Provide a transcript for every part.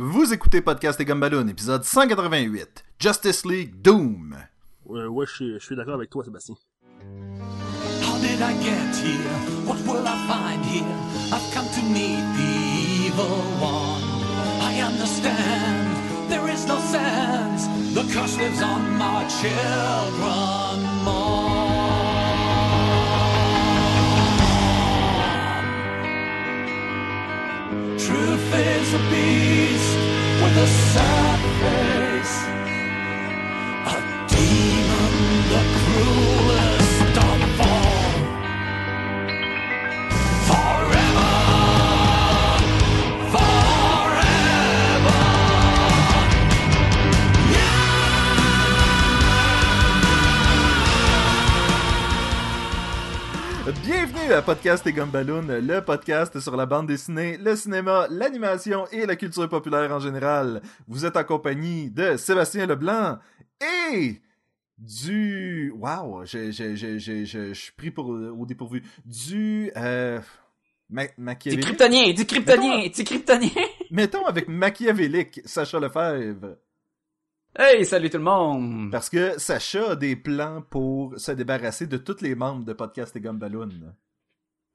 Vous écoutez Podcast et Gumballoon, épisode 188, Justice League Doom. Ouais, ouais, je suis, je suis d'accord avec toi, Sébastien. How did I get here? What will I find here? I've come to meet the evil one. I understand there is no sense. The curse lives on my children more. Truth is a beast with a sad face. A demon, the cruelest Bienvenue à Podcast et Gumballoon, le podcast sur la bande dessinée, le cinéma, l'animation et la culture populaire en général. Vous êtes en compagnie de Sébastien Leblanc et du... Wow, je, je, je, je, suis pris pour, au dépourvu. Du... Euh... Ma Du kryptonien, du kryptonien, du kryptonien. Mettons avec Machiavélique, Sacha Lefebvre. Hey, salut tout le monde. Parce que Sacha a des plans pour se débarrasser de tous les membres de Podcast et Gumballoon.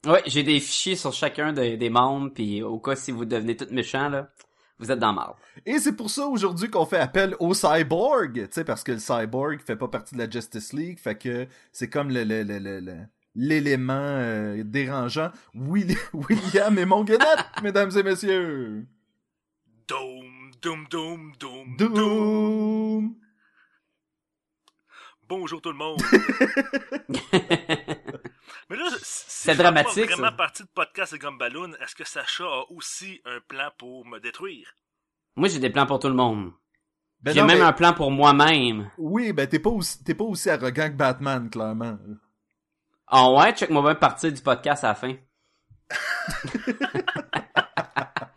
Ouais, j'ai des fichiers sur chacun de- des membres, puis au cas si vous devenez tout méchants, là, vous êtes dans le marbre. Et c'est pour ça aujourd'hui qu'on fait appel au cyborg, tu sais, parce que le cyborg fait pas partie de la Justice League, fait que c'est comme le, le, le, le- le- l'élément euh, dérangeant. Willi- William et Monguenette, mesdames et messieurs. Doom, doom, doom, doom, doom. Doom. Bonjour tout le monde. Mais là, si C'est dramatique, pas vraiment ça. partie de podcast et Gumballoon, est-ce que Sacha a aussi un plan pour me détruire? Moi, j'ai des plans pour tout le monde. Ben j'ai même mais- un plan pour moi-même. Oui, ben t'es pas aussi, t'es pas aussi arrogant que Batman, clairement. Ah ouais, check moi bien partir du podcast à la fin.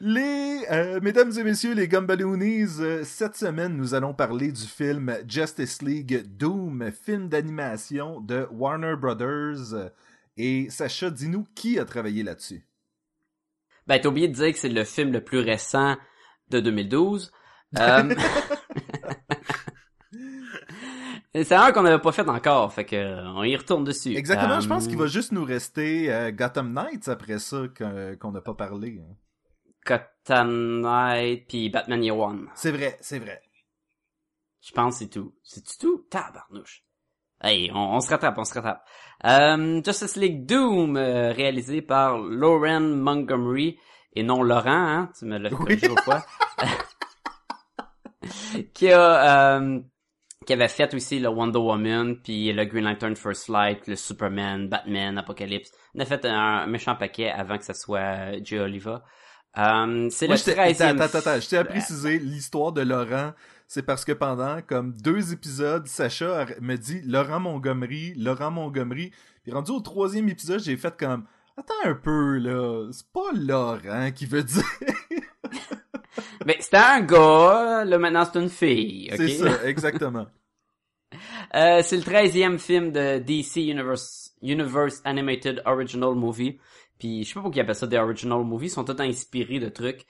Les, euh, mesdames et messieurs, les Gumballoonies, euh, cette semaine, nous allons parler du film Justice League Doom, film d'animation de Warner Brothers. Et Sacha, dis-nous qui a travaillé là-dessus. Ben, t'as oublié de dire que c'est le film le plus récent de 2012. Euh... c'est un qu'on n'avait pas fait encore, fait que euh, on y retourne dessus. Exactement, je pense qu'il va juste nous rester Gotham Knights après ça qu'on qu'on n'a pas parlé. hein. Gotham Knight puis Batman Year One. C'est vrai, c'est vrai. Je pense c'est tout. C'est tout? Tabarnouche. Hey, on, on se rattrape, on se rattrape. Euh, Justice League Doom, euh, réalisé par Lauren Montgomery, et non Laurent, hein, tu me l'as corrigé l'autre fois. qui a, euh, qui avait fait aussi le Wonder Woman, puis le Green Lantern First Light, le Superman, Batman, Apocalypse. On a fait un, méchant paquet avant que ça soit Joe Oliva. Euh, c'est le je t'ai- 13 attends, attends, attends, je tiens à préciser l'histoire de Laurent. C'est parce que pendant comme deux épisodes, Sacha me dit Laurent Montgomery, Laurent Montgomery. Puis rendu au troisième épisode, j'ai fait comme Attends un peu là, c'est pas Laurent qui veut dire. Mais c'était un gars, là maintenant c'est une fille. ok? C'est ça, exactement. Euh, c'est le 13e film de DC Universe, Universe Animated Original Movie. Puis je sais pas pourquoi ils appellent ça des original movies, ils sont tous inspirés de trucs.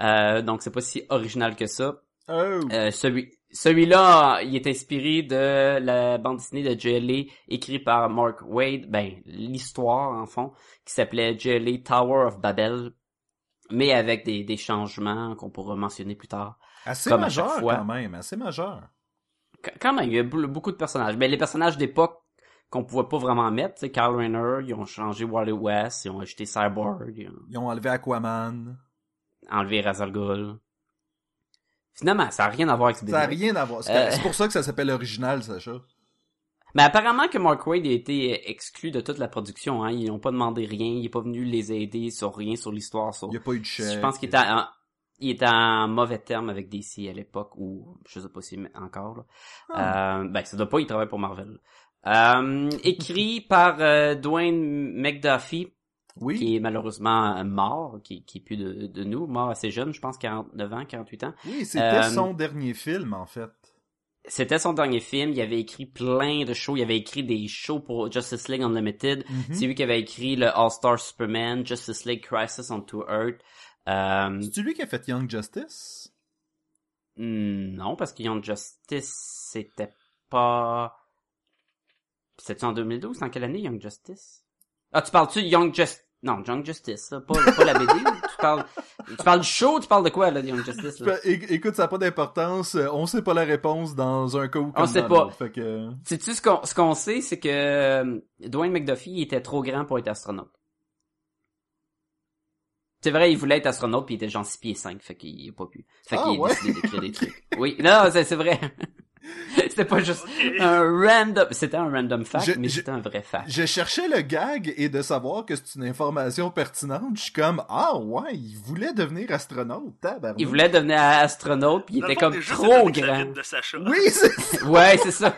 Euh, donc c'est pas si original que ça. Oh. Euh, celui, celui-là, il est inspiré de la bande dessinée de JLA écrit par Mark Wade, ben l'histoire en fond, qui s'appelait JLA Tower of Babel, mais avec des, des changements qu'on pourra mentionner plus tard. assez majeur quand même, assez majeur. Qu- Quand même, il y a beaucoup de personnages. Mais les personnages d'époque qu'on pouvait pas vraiment mettre, tu sais, Kyle Rayner, ils ont changé Wally West, ils ont ajouté Cyborg, ils ont Ils ont enlevé Aquaman. enlevé Ra's al Ghul. Finalement, ça a rien à voir avec ce Ça n'a rien à voir. C'est Euh. c'est pour ça que ça s'appelle original, Sacha. Mais apparemment que Mark Wade a été exclu de toute la production, hein. Ils n'ont pas demandé rien, il est pas venu les aider sur rien, sur l'histoire, sur... Il n'y a pas eu de chèque. Je pense qu'il était en, il était en mauvais terme avec DC à l'époque, ou je sais pas si encore. Là. Ah. Euh, ben, ça doit pas, il travaille pour Marvel. Euh, écrit par euh, Dwayne McDuffie, Oui. qui est malheureusement euh, mort, qui, qui est plus de, de nous, mort assez jeune, je pense 49 ans, 48 ans. Oui, c'était Euh, son dernier film, en fait. C'était son dernier film, il avait écrit plein de shows, il avait écrit des shows pour Justice League Unlimited, Mhm. c'est lui qui avait écrit le All-Star Superman, Justice League Crisis on Two Earth, Euh, C'est lui qui a fait Young Justice? hmm, non, parce que Young Justice, c'était pas... C'était en 2012? En quelle année, Young Justice? Ah, tu parles-tu de Young Justice? Non, Young Justice, là, pas, pas la BD. tu parles, tu parles du show, tu parles de quoi, là, Young Justice, là? É- écoute, ça n'a pas d'importance. euh, On sait pas la réponse dans un cas ou comme sait dans pas. Fait que... Sais-tu ce qu'on, ce qu'on sait, c'est que euh, Dwayne McDuffie était trop grand pour être astronaute. C'est vrai, il voulait être astronaute puis il était genre 6 pieds 5, fait qu'il a pas pu. Fait Ah, qu'il a ouais? décidé d'écrire des trucs. Oui, non, c'est, c'est vrai. c'était pas juste un random, c'était un random fact, Je- mais c'était un vrai fact. Je cherchais le gag et de savoir que c'est une information pertinente. Je suis comme, ah ouais, il voulait devenir astronaute, tabarnak. Il voulait devenir astronaute puis il était comme trop grand. ride de Sacha. Oui, c'est Ouais, c'est ça.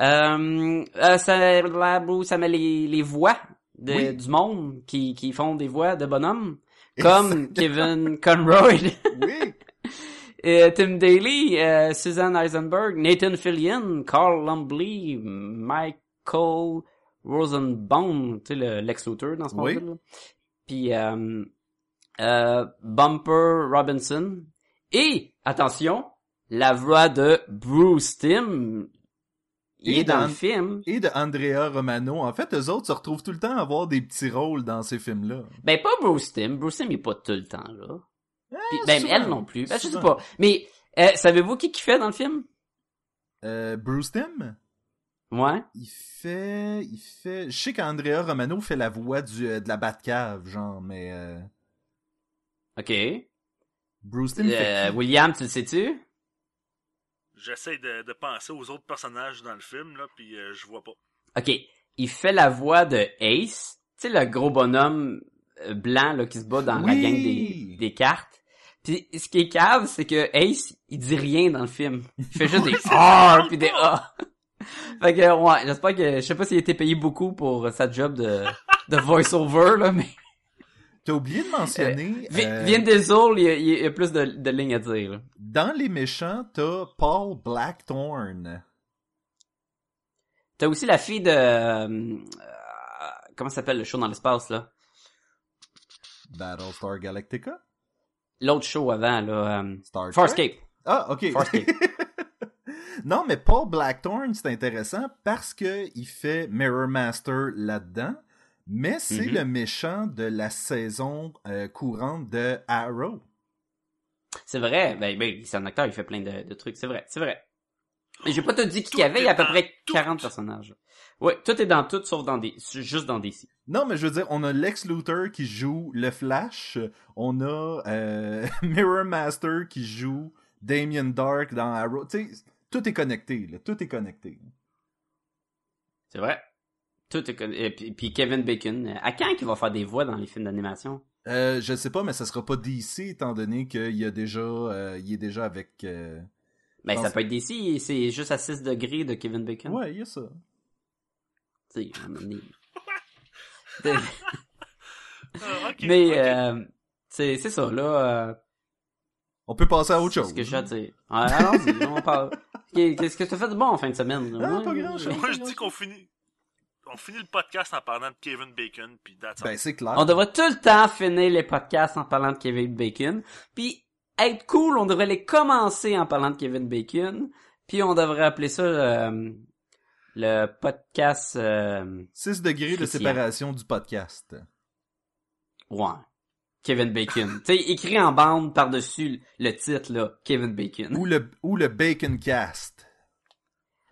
euh, euh, ça, là, où ça met les, les voix de, Oui. du monde qui, qui font des voix de bonhomme. Comme Kevin Conroy, oui. Euh, Tim Daly, euh, Susan Eisenberg, Nathan Fillion, Carl Lumbly, Michael Rosenbaum, tu sais, le Lex Luthor dans ce Oui. monde-là. Puis, euh, euh, Bumper Robinson. Et, attention, la voix de Bruce Timm. Il est dans le film. Et de Andrea Romano. En fait, eux autres se retrouvent tout le temps à avoir des petits rôles dans ces films-là. Ben, pas Bruce Timm. Bruce Timm, il est pas tout le temps là. Puis, ben, Ah, souvent. elle non plus. Ben, je sais pas. Mais, euh, savez-vous qui qui fait dans le film? Euh, Bruce Timm? Ouais. Il fait, il fait, je sais qu'Andrea Romano fait la voix du, euh, de la Batcave, genre, mais, euh, OK. Bruce Timm fait Euh, qui? William, tu le sais-tu? J'essaie de, de penser aux autres personnages dans le film, là, puis euh, je vois pas. OK. Il fait la voix de Ace. Tu sais, le gros bonhomme blanc, là, qui se bat dans la gang des, des cartes. Puis, ce qui est cave, c'est que Ace, il dit rien dans le film. Il fait juste des R puis des A. fait que, ouais, j'espère que, je sais pas s'il a été payé beaucoup pour sa job de, de voice-over, là, mais T'as oublié de mentionner, euh, Vin Diesel, il y y a plus de, de lignes à dire, là. dans les méchants, t'as Paul Blackthorne. T'as aussi la fille de, euh, comment ça s'appelle le show dans l'espace, là? Battlestar Galactica? L'autre show avant, là, euh, Star? Farscape. Ah, ok. Farscape. non, mais Paul Blackthorne, c'est intéressant parce que il fait Mirror Master là-dedans, mais c'est Mhm. le méchant de la saison euh, courante de Arrow. C'est vrai, ben, ben c'est un acteur, il fait plein de, de trucs, c'est vrai, c'est vrai. Mais j'ai pas tout dit qu'il y avait, il y a à peu près tout. 40 personnages. Ouais, tout est dans tout, sauf dans des, juste dans DC. Non, mais je veux dire, on a Lex Luthor qui joue le Flash, on a euh, Mirror Master qui joue Damien Dark dans Arrow. Tu sais, tout est connecté, là, tout est connecté. C'est vrai. Tout est, con- et puis, puis Kevin Bacon. À quand qu'il va faire des voix dans les films d'animation? Euh, je sais pas, mais ça sera pas DC étant donné qu'il y a déjà, euh, il est déjà avec. euh, Ben, ça peut être DC, c'est juste à 6 degrés de Kevin Bacon. Ouais, il y a ça. Tu sais, à un moment donné. Ah, Mais, euh, c'est, c'est ça, là, euh, On peut passer à autre chose. ce que j'ai à dire. Ouais, allons-y, on parle. Qu'est-ce que tu as fait de bon en fin de semaine? là? Ah, Ouais, pas ouais. Moi, je dis qu'on finit... On finit le podcast en parlant de Kevin Bacon, puis. Ben, c'est clair. On devrait tout le temps finir les podcasts en parlant de Kevin Bacon. Puis être cool, on devrait les commencer en parlant de Kevin Bacon. Puis on devrait appeler ça euh, le podcast... Euh, 6 degrés de séparation du podcast. ouais. Kevin Bacon. tu sais, écrit en bande par-dessus le titre, là. Kevin Bacon. Ou le, ou le Bacon Cast.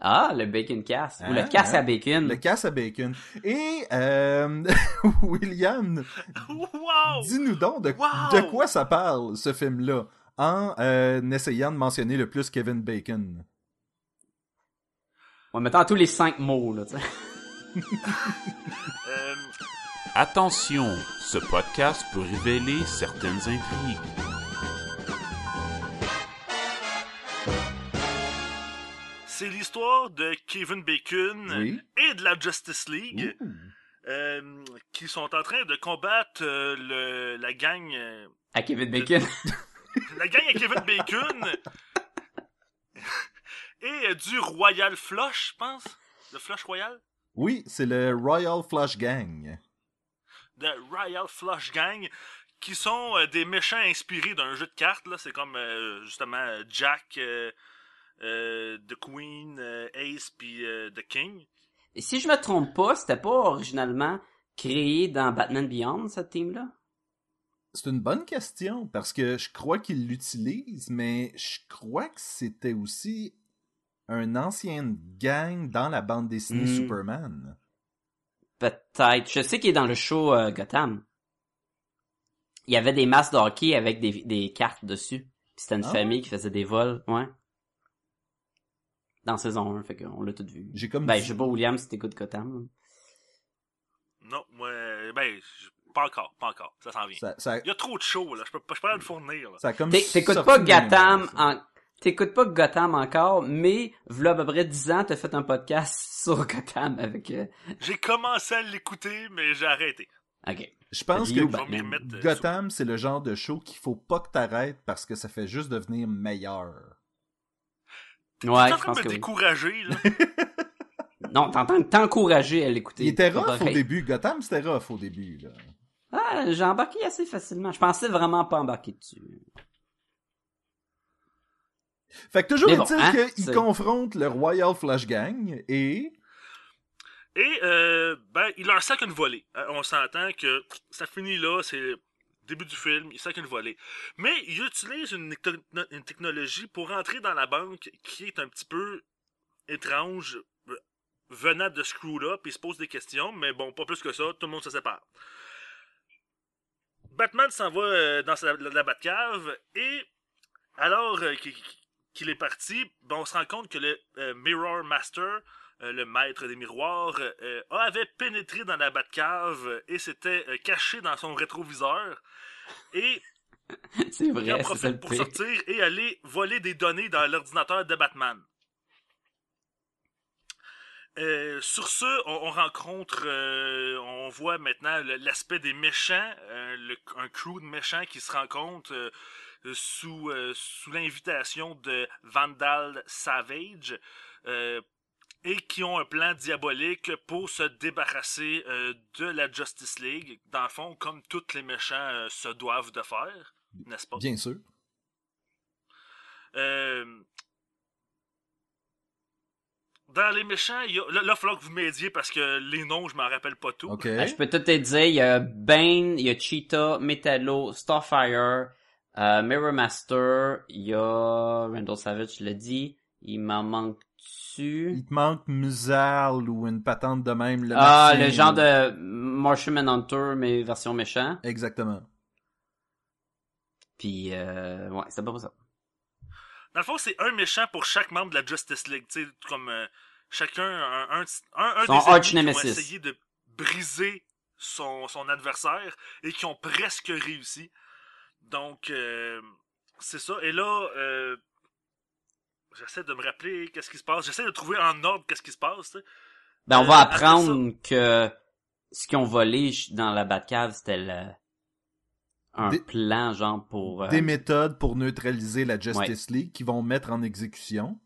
Ah, le Bacon Cast. Ou Hein, le casse hein. à bacon. Le casse à bacon. Et, euh, William, Wow! dis-nous donc de, Wow! de quoi ça parle, ce film-là, en euh, essayant de mentionner le plus Kevin Bacon. On mettant tous les cinq mots, là, tu sais. Euh, Attention, ce podcast peut révéler certaines intrigues. c'est l'histoire de Kevin Bacon Oui. et de la Justice League euh, qui sont en train de combattre euh, le, la gang euh, À Kevin Bacon. la gang à Kevin Bacon et euh, du Royal Flush, je pense? Le Flush Royal? Oui, c'est le Royal Flush Gang. de Royal Flush Gang, qui sont euh, des méchants inspirés d'un jeu de cartes. Là. C'est comme euh, justement Jack, euh, euh, The Queen, euh, Ace, puis euh, The King. Et si je me trompe pas, c'était pas originalement créé dans Batman Beyond, cette team-là? C'est une bonne question, parce que je crois qu'ils l'utilisent, mais je crois que c'était aussi un ancien gang dans la bande dessinée Hmm. Superman. Peut-être. Je sais qu'il est dans le show euh, Gotham. Il y avait des masques de hockey avec des, des cartes dessus. Puis c'était une Ah famille qui faisait des vols, ouais. Dans saison 1, fait qu'on l'a tout vu. J'ai comme Ben, je sais pas, William, si t'écoutes Gotham. Non, moi, ben, pas encore, pas encore. Ça s'en vient. ça, ça, Il y a trop de shows, là. Je peux, pas- je peux pas le fournir, là. T'écoutes pas Gotham ça. en... T'écoutes pas Gotham encore, mais v'là à peu près 10 ans, t'as fait un podcast sur Gotham avec... euh, J'ai commencé à l'écouter, mais j'ai arrêté. Ok. Je pense que Batman. euh, Gotham, c'est le genre de show qu'il faut pas que t'arrêtes parce que ça fait juste devenir meilleur. T'es Ouais, en train de me oui. décourager, là? Non, t'entends t'encourager à l'écouter. Il était rough au début. Gotham, c'était rough au début. Là. Ah, j'ai embarqué assez facilement. Je pensais vraiment pas embarquer dessus. Fait que toujours bon, est-il hein, qu'il confronte le Royal Flush Gang et... Et, euh, ben, il leur sac une volée. Euh, on s'entend que ça finit là, c'est le début du film, il sac une volée. Mais il utilise une, technologie pour entrer dans la banque qui est un petit peu étrange euh, venant de Screw-Up. Il se pose des questions, mais bon, pas plus que ça, tout le monde se sépare. Batman s'en va dans sa- la, la Batcave et alors euh, qu'il qu'il est parti, ben, on se rend compte que le euh, Mirror Master, euh, le maître des miroirs, euh, avait pénétré dans la Batcave et s'était caché dans son rétroviseur. Et C'est il en vrai, ça le profite pour sortir et aller voler des données dans l'ordinateur de Batman. Euh, sur ce, on, on rencontre, euh, on voit maintenant l'aspect des méchants, euh, le- un crew de méchants qui se rencontre euh, sous, euh, sous l'invitation de Vandal Savage euh, et qui ont un plan diabolique pour se débarrasser euh, de la Justice League, dans le fond, comme tous les méchants euh, se doivent de faire, n'est-ce pas? Bien sûr. Euh, Dans les méchants, il y a... là, il va falloir que vous m'aidiez parce que les noms, je m'en rappelle pas tout. OK. Ah, je peux tout te dire, il y a Bane, il y a Cheetah, Metallo, Starfire, euh, Mirror Master, il y a Randall Savage, je l'ai dit, il m'en manque-tu? Il te manque Musal ou une patente de même. Le Ah, le genre de Martian Manhunter, mais version méchant. Exactement. Puis, euh, ouais, c'est pas pour ça. Dans le fond, c'est un méchant pour chaque membre de la Justice League. Tu sais, comme euh, chacun, un, un, un, un Son des arch qui ont essayé de briser son, son adversaire et qui ont presque réussi. Donc, euh, c'est ça. Et là, euh, j'essaie de me rappeler qu'est-ce qui se passe. J'essaie de trouver en ordre qu'est-ce qui se passe. tu sais. Ben, on Euh, va après apprendre que ce qu'ils ont volé dans la Batcave, c'était le... un Des- plan, genre, pour euh, Des méthodes pour neutraliser la Justice League qui vont mettre en exécution.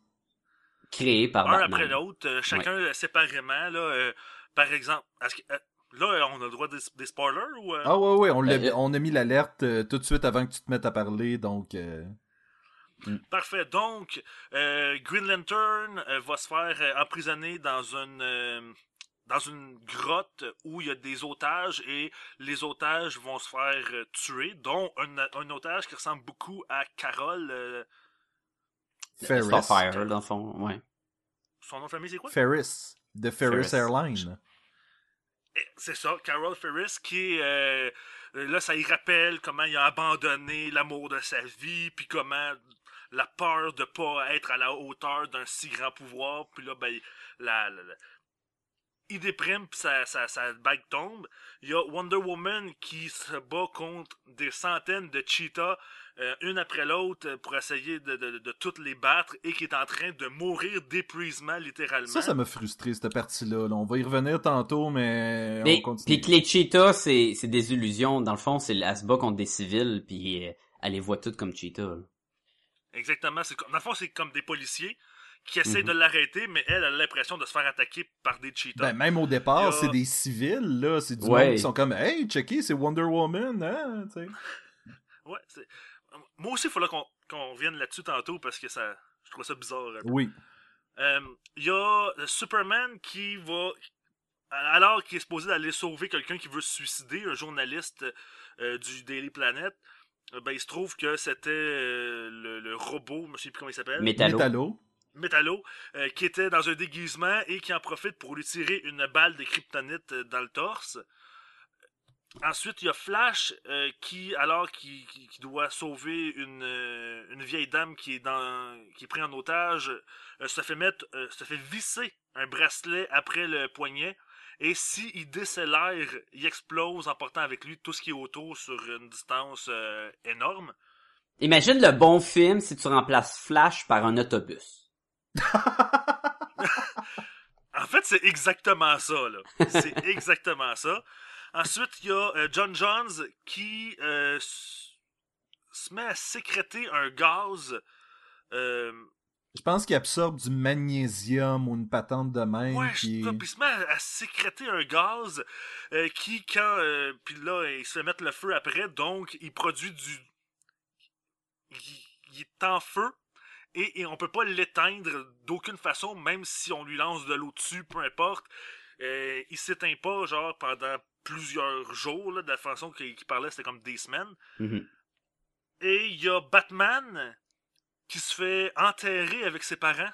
créer par un Batman. après l'autre, euh, chacun euh, séparément. Là, euh, par exemple, est-ce que, euh, là, on a le droit des, des spoilers ou. euh? Ah ouais, ouais, on, Euh, on a mis l'alerte euh, tout de suite avant que tu te mettes à parler, donc... euh, Parfait. Donc, euh, Green Lantern euh, va se faire euh, emprisonner dans une euh, dans une grotte où il y a des otages et les otages vont se faire euh, tuer, dont un, un otage qui ressemble beaucoup à Carol. euh, Ferris. Starfire, dans le fond, ouais. son nom de famille, c'est quoi? Ferris. De Ferris, Ferris. Airlines. C'est ça, Carol Ferris, qui euh, là, ça y rappelle comment il a abandonné l'amour de sa vie, puis comment la peur de pas être à la hauteur d'un si grand pouvoir, puis là, ben, la- il déprime, puis sa, sa, sa bague tombe. Il y a Wonder Woman qui se bat contre des centaines de cheetahs, euh, une après l'autre, euh, pour essayer de, de, de toutes les battre, et qui est en train de mourir d'épuisement, littéralement. Ça, ça m'a frustré, cette partie-là. là. On va y revenir tantôt, mais Mais, on continue. puis que les cheetahs, c'est, c'est des illusions. Dans le fond, c'est elle se bat contre des civils, puis euh, elle les voit toutes comme cheetahs. là. Exactement. C'est comme- Dans le fond, c'est comme des policiers qui essaie Mhm. de l'arrêter, mais elle a l'impression de se faire attaquer par des cheetahs. Ben, même au départ, a- c'est des civils, là. C'est du Ouais. monde qui sont comme, hey, checké, c'est Wonder Woman, hein, tu sais. Ouais, c'est- Moi aussi, il faudra qu'on qu'on revienne là-dessus tantôt parce que ça, je trouve ça bizarre. un peu. Oui. Euh, Il y a euh, Superman qui va, alors qu'il est supposé d'aller sauver quelqu'un qui veut se suicider, un journaliste euh, du Daily Planet, euh, ben, il se trouve que c'était euh, le, le robot, je ne sais plus comment il s'appelle, Métallo. Métallo. Metallo, euh, qui était dans un déguisement et qui en profite pour lui tirer une balle de kryptonite dans le torse. Ensuite, il y a Flash euh, qui, alors qu'il qui, qui doit sauver une, euh, une vieille dame qui est dans qui est prise en otage, euh, se fait mettre, se fait visser un bracelet après le poignet. Et si il décélère, il explose en portant avec lui tout ce qui est autour sur une distance énorme. Imagine le bon film si tu remplaces Flash par un autobus. En fait, c'est exactement ça, là. C'est exactement ça. Ensuite, il y a euh, John Johns qui euh, se met à sécréter un gaz. euh, Je pense qu'il absorbe du magnésium ou une patente de même. ouais, puis il se met à, à sécréter un gaz euh, qui, quand. euh, puis là, il se fait mettre le feu après, donc il produit du. Il, il est en feu. Et, et on peut pas l'éteindre d'aucune façon, même si on lui lance de l'eau dessus, peu importe. Euh, il s'éteint pas, genre, pendant plusieurs jours, là, de la façon qu'il parlait, c'était comme des semaines. Mhm. Et il y a Batman qui se fait enterrer avec ses parents.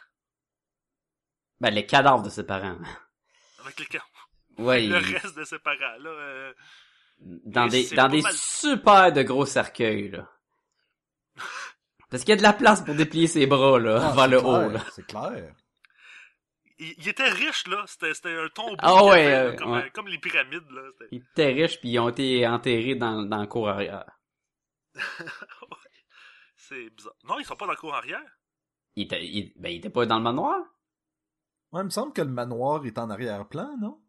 Ben, les cadavres de ses parents. Avec les, ca- Ouais, le il- reste de ses parents, là. euh, dans Et des, dans des mal. super de gros cercueils, là. Parce qu'il y a de la place pour déplier ses bras, là, Ah, vers le clair, haut, là. C'est clair. Il, il était riche, là. C'était c'était un tombeau. Ah qu'il ouais, avait, là, euh, comme, ouais. comme les pyramides, là. C'était- Ils étaient riches puis ils ont été enterrés dans, dans le cour arrière. C'est bizarre. Non, ils sont pas dans le cour arrière? Ils étaient, ils- ben, ils étaient pas dans le manoir? Ouais, il me semble que le manoir est en arrière-plan, non?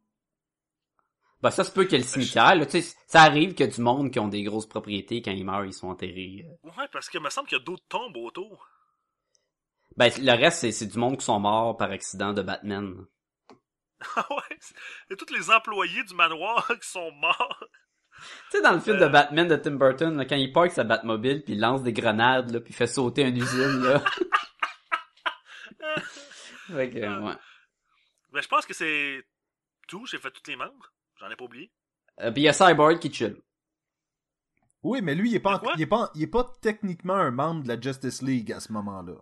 Ben, ça se peut que le cimetière, là, tu sais, ça arrive qu'il y a du monde qui ont des grosses propriétés, quand ils meurent, ils sont enterrés. euh. Ouais, parce que me semble qu'il y a d'autres tombes autour. Ben, le reste, c'est, c'est du monde qui sont morts par accident de Batman. Ah ouais? Et tous les employés du manoir qui sont morts. Tu sais, dans le film de Euh. Batman de Tim Burton, là, quand il parque sa Batmobile, puis il lance des grenades, là, puis il fait sauter une usine, là. fait que, euh, ouais. Ben, je pense que c'est tout. J'ai fait tous les membres. J'en ai pas oublié. Euh, puis il y a Cyborg qui chill. Oui, mais lui, il est pas, il est pas, il est pas techniquement un membre de la Justice League à ce moment-là.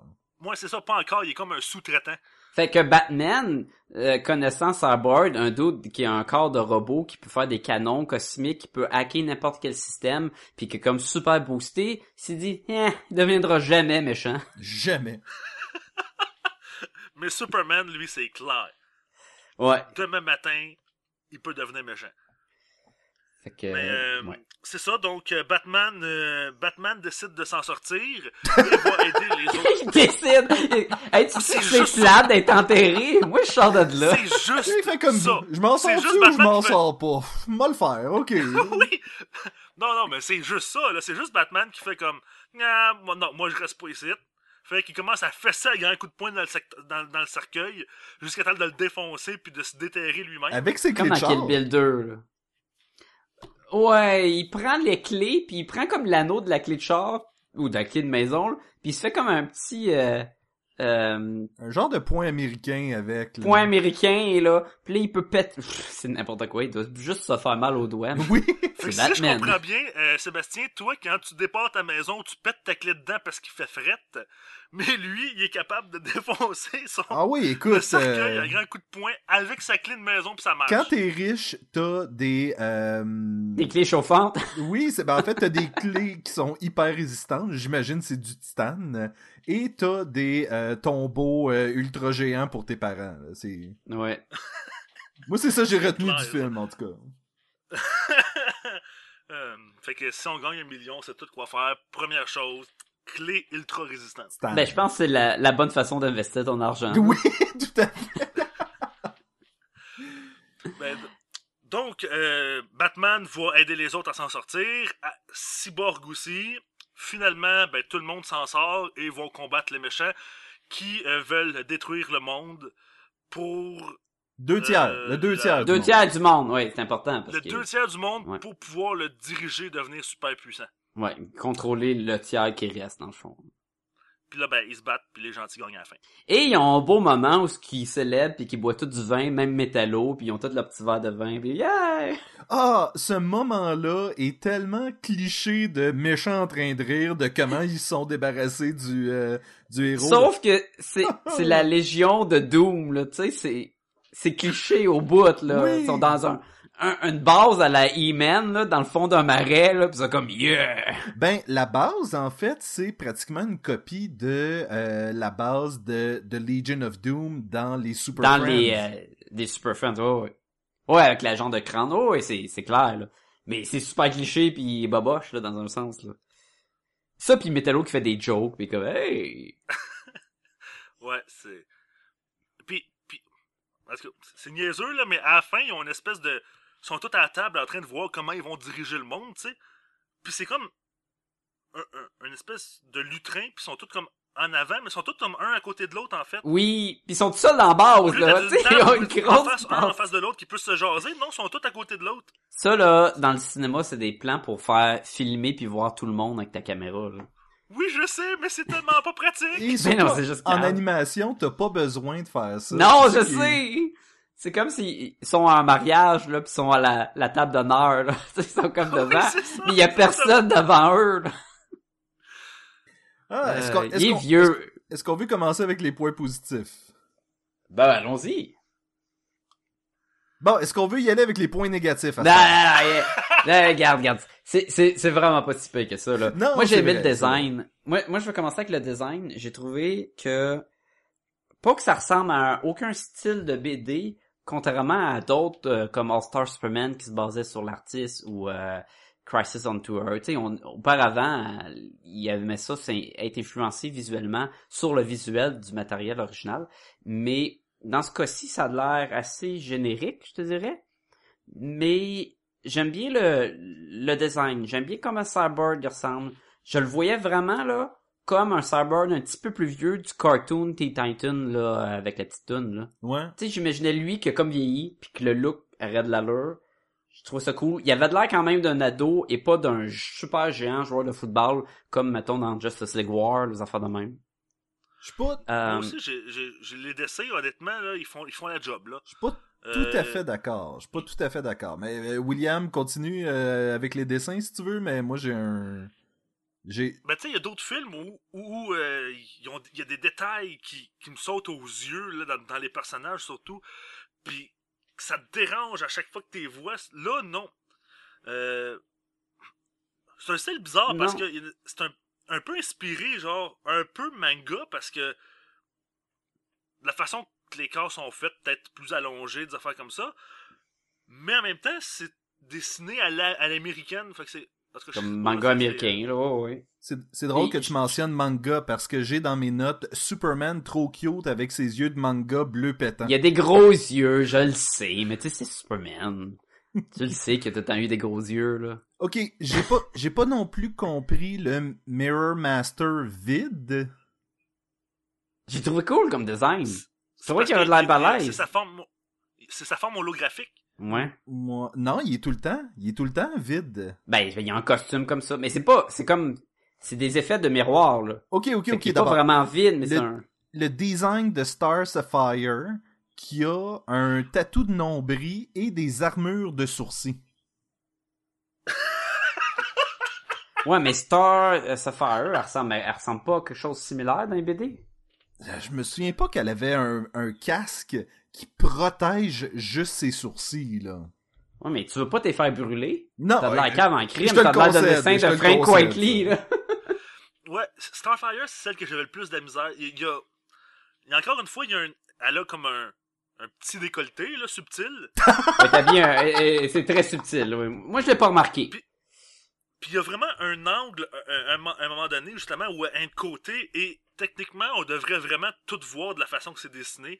Moi, c'est ça, pas encore. Il est comme un sous-traitant. Fait que Batman, euh, connaissant Cyborg, un dude qui a un corps de robot, qui peut faire des canons cosmiques, qui peut hacker n'importe quel système, puis qui est comme super boosté, il s'est dit, eh, il deviendra jamais méchant. Jamais. Mais Superman, lui, c'est clair. Ouais. Demain matin, il peut devenir méchant. Fait que, Mais euh, ouais. c'est ça, donc euh, Batman, euh, Batman décide de s'en sortir et va aider les autres. il décide. Hey, tu sais C'est que c'est plate d'être enterré? Moi, je sors de là. C'est juste Il fait comme ça. je m'en sors-tu juste ou je m'en fait- sors pas? Moi le faire, ok. oui. Non, non, mais c'est juste ça, là. C'est juste Batman qui fait comme, ah, moi, non, moi, je reste pas ici. Fait qu'il commence à fesser un grand coup de poing dans le, dans, dans le cercueil jusqu'à temps de le défoncer puis de se déterrer lui-même. Avec ses clés Comme de dans char. 2, là. Ouais, il prend les clés, puis il prend comme l'anneau de la clé de char, ou de la clé de maison, puis il se fait comme un petit euh, euh, Un genre de point américain avec... là. point américain, là, puis là, il peut péter... C'est n'importe quoi, il doit juste se faire mal aux doigts. Oui. Si je comprends bien, euh, Sébastien, toi, quand tu départs ta maison, tu pètes ta clé dedans parce qu'il fait frette, mais lui, il est capable de défoncer son Ah oui, le écoute, cercueil euh, à grand coup de poing avec sa clé de maison puis ça marche. quand t'es riche, t'as des... euh, Des clés chauffantes. Oui, c'est ben en fait t'as des clés qui sont hyper résistantes. J'imagine c'est du titane. Et t'as des euh, tombeaux euh, ultra géants pour tes parents. là. C'est ouais. moi c'est ça que j'ai retenu clair, du film en tout cas. Euh, fait que si on gagne un million, c'est tout quoi faire. Première chose, clé ultra résistante. Ben, je pense que c'est la, la bonne façon d'investir ton argent. Oui, tout à fait. Ben, donc, euh, Batman va aider les autres à s'en sortir. À- Cyborg aussi. Finalement, ben, tout le monde s'en sort et vont combattre les méchants qui euh, veulent détruire le monde pour Deux tiers. Euh, le deux tiers. du Deux monde. tiers du monde, ouais, c'est important parce le que deux tiers du monde Ouais. pour pouvoir le diriger, devenir super puissant. ouais, contrôler le tiers qui reste dans le fond. Puis là, ben, ils se battent, puis les gentils gagnent à la fin. Et ils ont un beau moment où ils célèbrent puis qu'ils boivent tout du vin, même métallo, puis ils ont tous leur petit verre de vin, puis yeah! Ah, ce moment-là est tellement cliché de méchants en train de rire de comment ils se sont débarrassés du, euh, du héros. Sauf que c'est c'est la légion de Doom là, tu sais, c'est c'est cliché au bout là. Oui. Ils sont dans un, un- une base à la E-Man là, dans le fond d'un marais là, puis c'est comme yeah. Ben, la base, en fait, c'est pratiquement une copie de euh, la base de, de Legion of Doom dans les Super Dans Friends. les euh, des Super Friends, ouais, ouais. Ouais, avec la genre de crâne, oh, ouais, c'est c'est clair là. Mais c'est super cliché puis boboche là dans un sens là. Ça puis Metallo qui fait des jokes puis comme hey. Ouais, c'est. Puis, puis, parce que c'est niaiseux, là, mais à la fin, ils ont une espèce de. Ils sont tous à la table en train de voir comment ils vont diriger le monde, tu sais. Puis c'est comme. Un, un- une espèce de lutrin, puis ils sont tous comme en avant, mais ils sont tous comme un à côté de l'autre, en fait. Oui, puis ils sont tous seuls dans la base là, tu sais, ils ont une en face, un en base. face de l'autre qui peut se jaser. Non, ils sont tous à côté de l'autre. Ça là, dans le cinéma, c'est des plans pour faire filmer puis voir tout le monde avec ta caméra là. Oui, je sais, mais c'est tellement pas pratique. Et Mais non, c'est juste en animation, t'as pas besoin de faire ça. Non, C'est je sais. C'est comme s'ils sont en mariage là, puis ils sont à la, la table d'honneur là, ils sont comme devant, mais il y a personne devant eux. Là. Ah, est-ce Euh, qu'on est vieux. est-ce qu'on veut commencer avec les points positifs? Ben allons-y. Bon, est-ce qu'on veut y aller avec les points négatifs? à Non, non, non, non, non, regarde, regarde. C'est, c'est, c'est vraiment pas si pire que ça, là. Non, moi, j'ai aimé vrai, le design. Moi, moi, je vais commencer avec le design. J'ai trouvé que, pas que ça ressemble à un- aucun style de BD, contrairement à d'autres, euh, comme All-Star Superman qui se basait sur l'artiste ou, euh, Crisis on Tour. Tu sais, auparavant, il avait ça, c'est être influencé visuellement sur le visuel du matériel original. Mais, dans ce cas-ci, ça a l'air assez générique, je te dirais. Mais j'aime bien le, le design. J'aime bien comment Cyborg ressemble. Je le voyais vraiment là comme un Cyborg un petit peu plus vieux du cartoon Teen Titan là avec la petite toune là. Ouais. Tu sais, j'imaginais lui que comme vieilli puis que le look aurait de l'allure. Je trouve ça cool. Il avait de l'air quand même d'un ado et pas d'un super géant joueur de football comme mettons dans Justice League War, les affaires de même. Je suis pas, Euh, Moi aussi, j'ai, j'ai, j'ai les dessins, honnêtement, là, ils font, ils font la job, là. je suis pas tout à fait d'accord. Je suis pas tout à fait d'accord. Mais euh, William, continue euh, avec les dessins si tu veux, mais moi j'ai un... J'ai... Ben, tu sais, il y a d'autres films où où, euh, il y a des détails qui, qui me sautent aux yeux, là, dans, dans les personnages surtout, puis que ça te dérange à chaque fois que tu les vois. Là, non. Euh, c'est un style bizarre parce que c'est un, un peu inspiré, genre, un peu manga, parce que la façon que les corps sont faits, peut-être plus allongés, des affaires comme ça, mais en même temps, c'est dessiné à la- à l'américaine, fait que c'est... parce que comme manga c'est- américain là, ouais, ouais. C'est, drôle Et- que tu mentionnes manga parce que j'ai dans mes notes Superman trop cute avec ses yeux de manga bleu pétant. Il y a des gros yeux, je le sais, mais tu sais, c'est Superman. tu le sais que t'as tant eu des gros yeux, là. Ok, j'ai pas, j'ai pas non plus compris le Mirror Master vide. J'ai trouvé cool comme design. C'est vrai qu'il y avait de que l'air balèze. C'est sa forme, c'est sa forme holographique. Ouais. Moi, non, il est tout le temps, il est tout le temps vide. Ben, il y a un costume comme ça, mais c'est pas, c'est comme, c'est des effets de miroir, là. Ok, ok, Fait ok, qu'il est pas vraiment vide, mais Le- c'est un... Le design de Star Sapphire qui a un tatou de nombril et des armures de sourcils. Ouais, mais Star euh, Sapphire, elle ressemble, elle ressemble pas à quelque chose de similaire dans les BD? Euh, Je me souviens pas qu'elle avait un, un casque qui protège juste ses sourcils, là. Ouais, mais tu veux pas te faire brûler? Non, T'as de l'air cave en crime, t'as de l'air de dessin de Frank là. Ouais, Starfire, c'est celle que j'avais le plus de la misère. Il y a, il y a encore une fois, il y a un, elle a comme un, un petit décolleté, là, subtil. T'as bien, euh, euh, c'est très subtil, ouais. Moi, je l'ai pas remarqué. Puis- Puis il y a vraiment un angle, un, un- un moment donné, justement, où de côté, et techniquement, on devrait vraiment tout voir de la façon que c'est dessiné.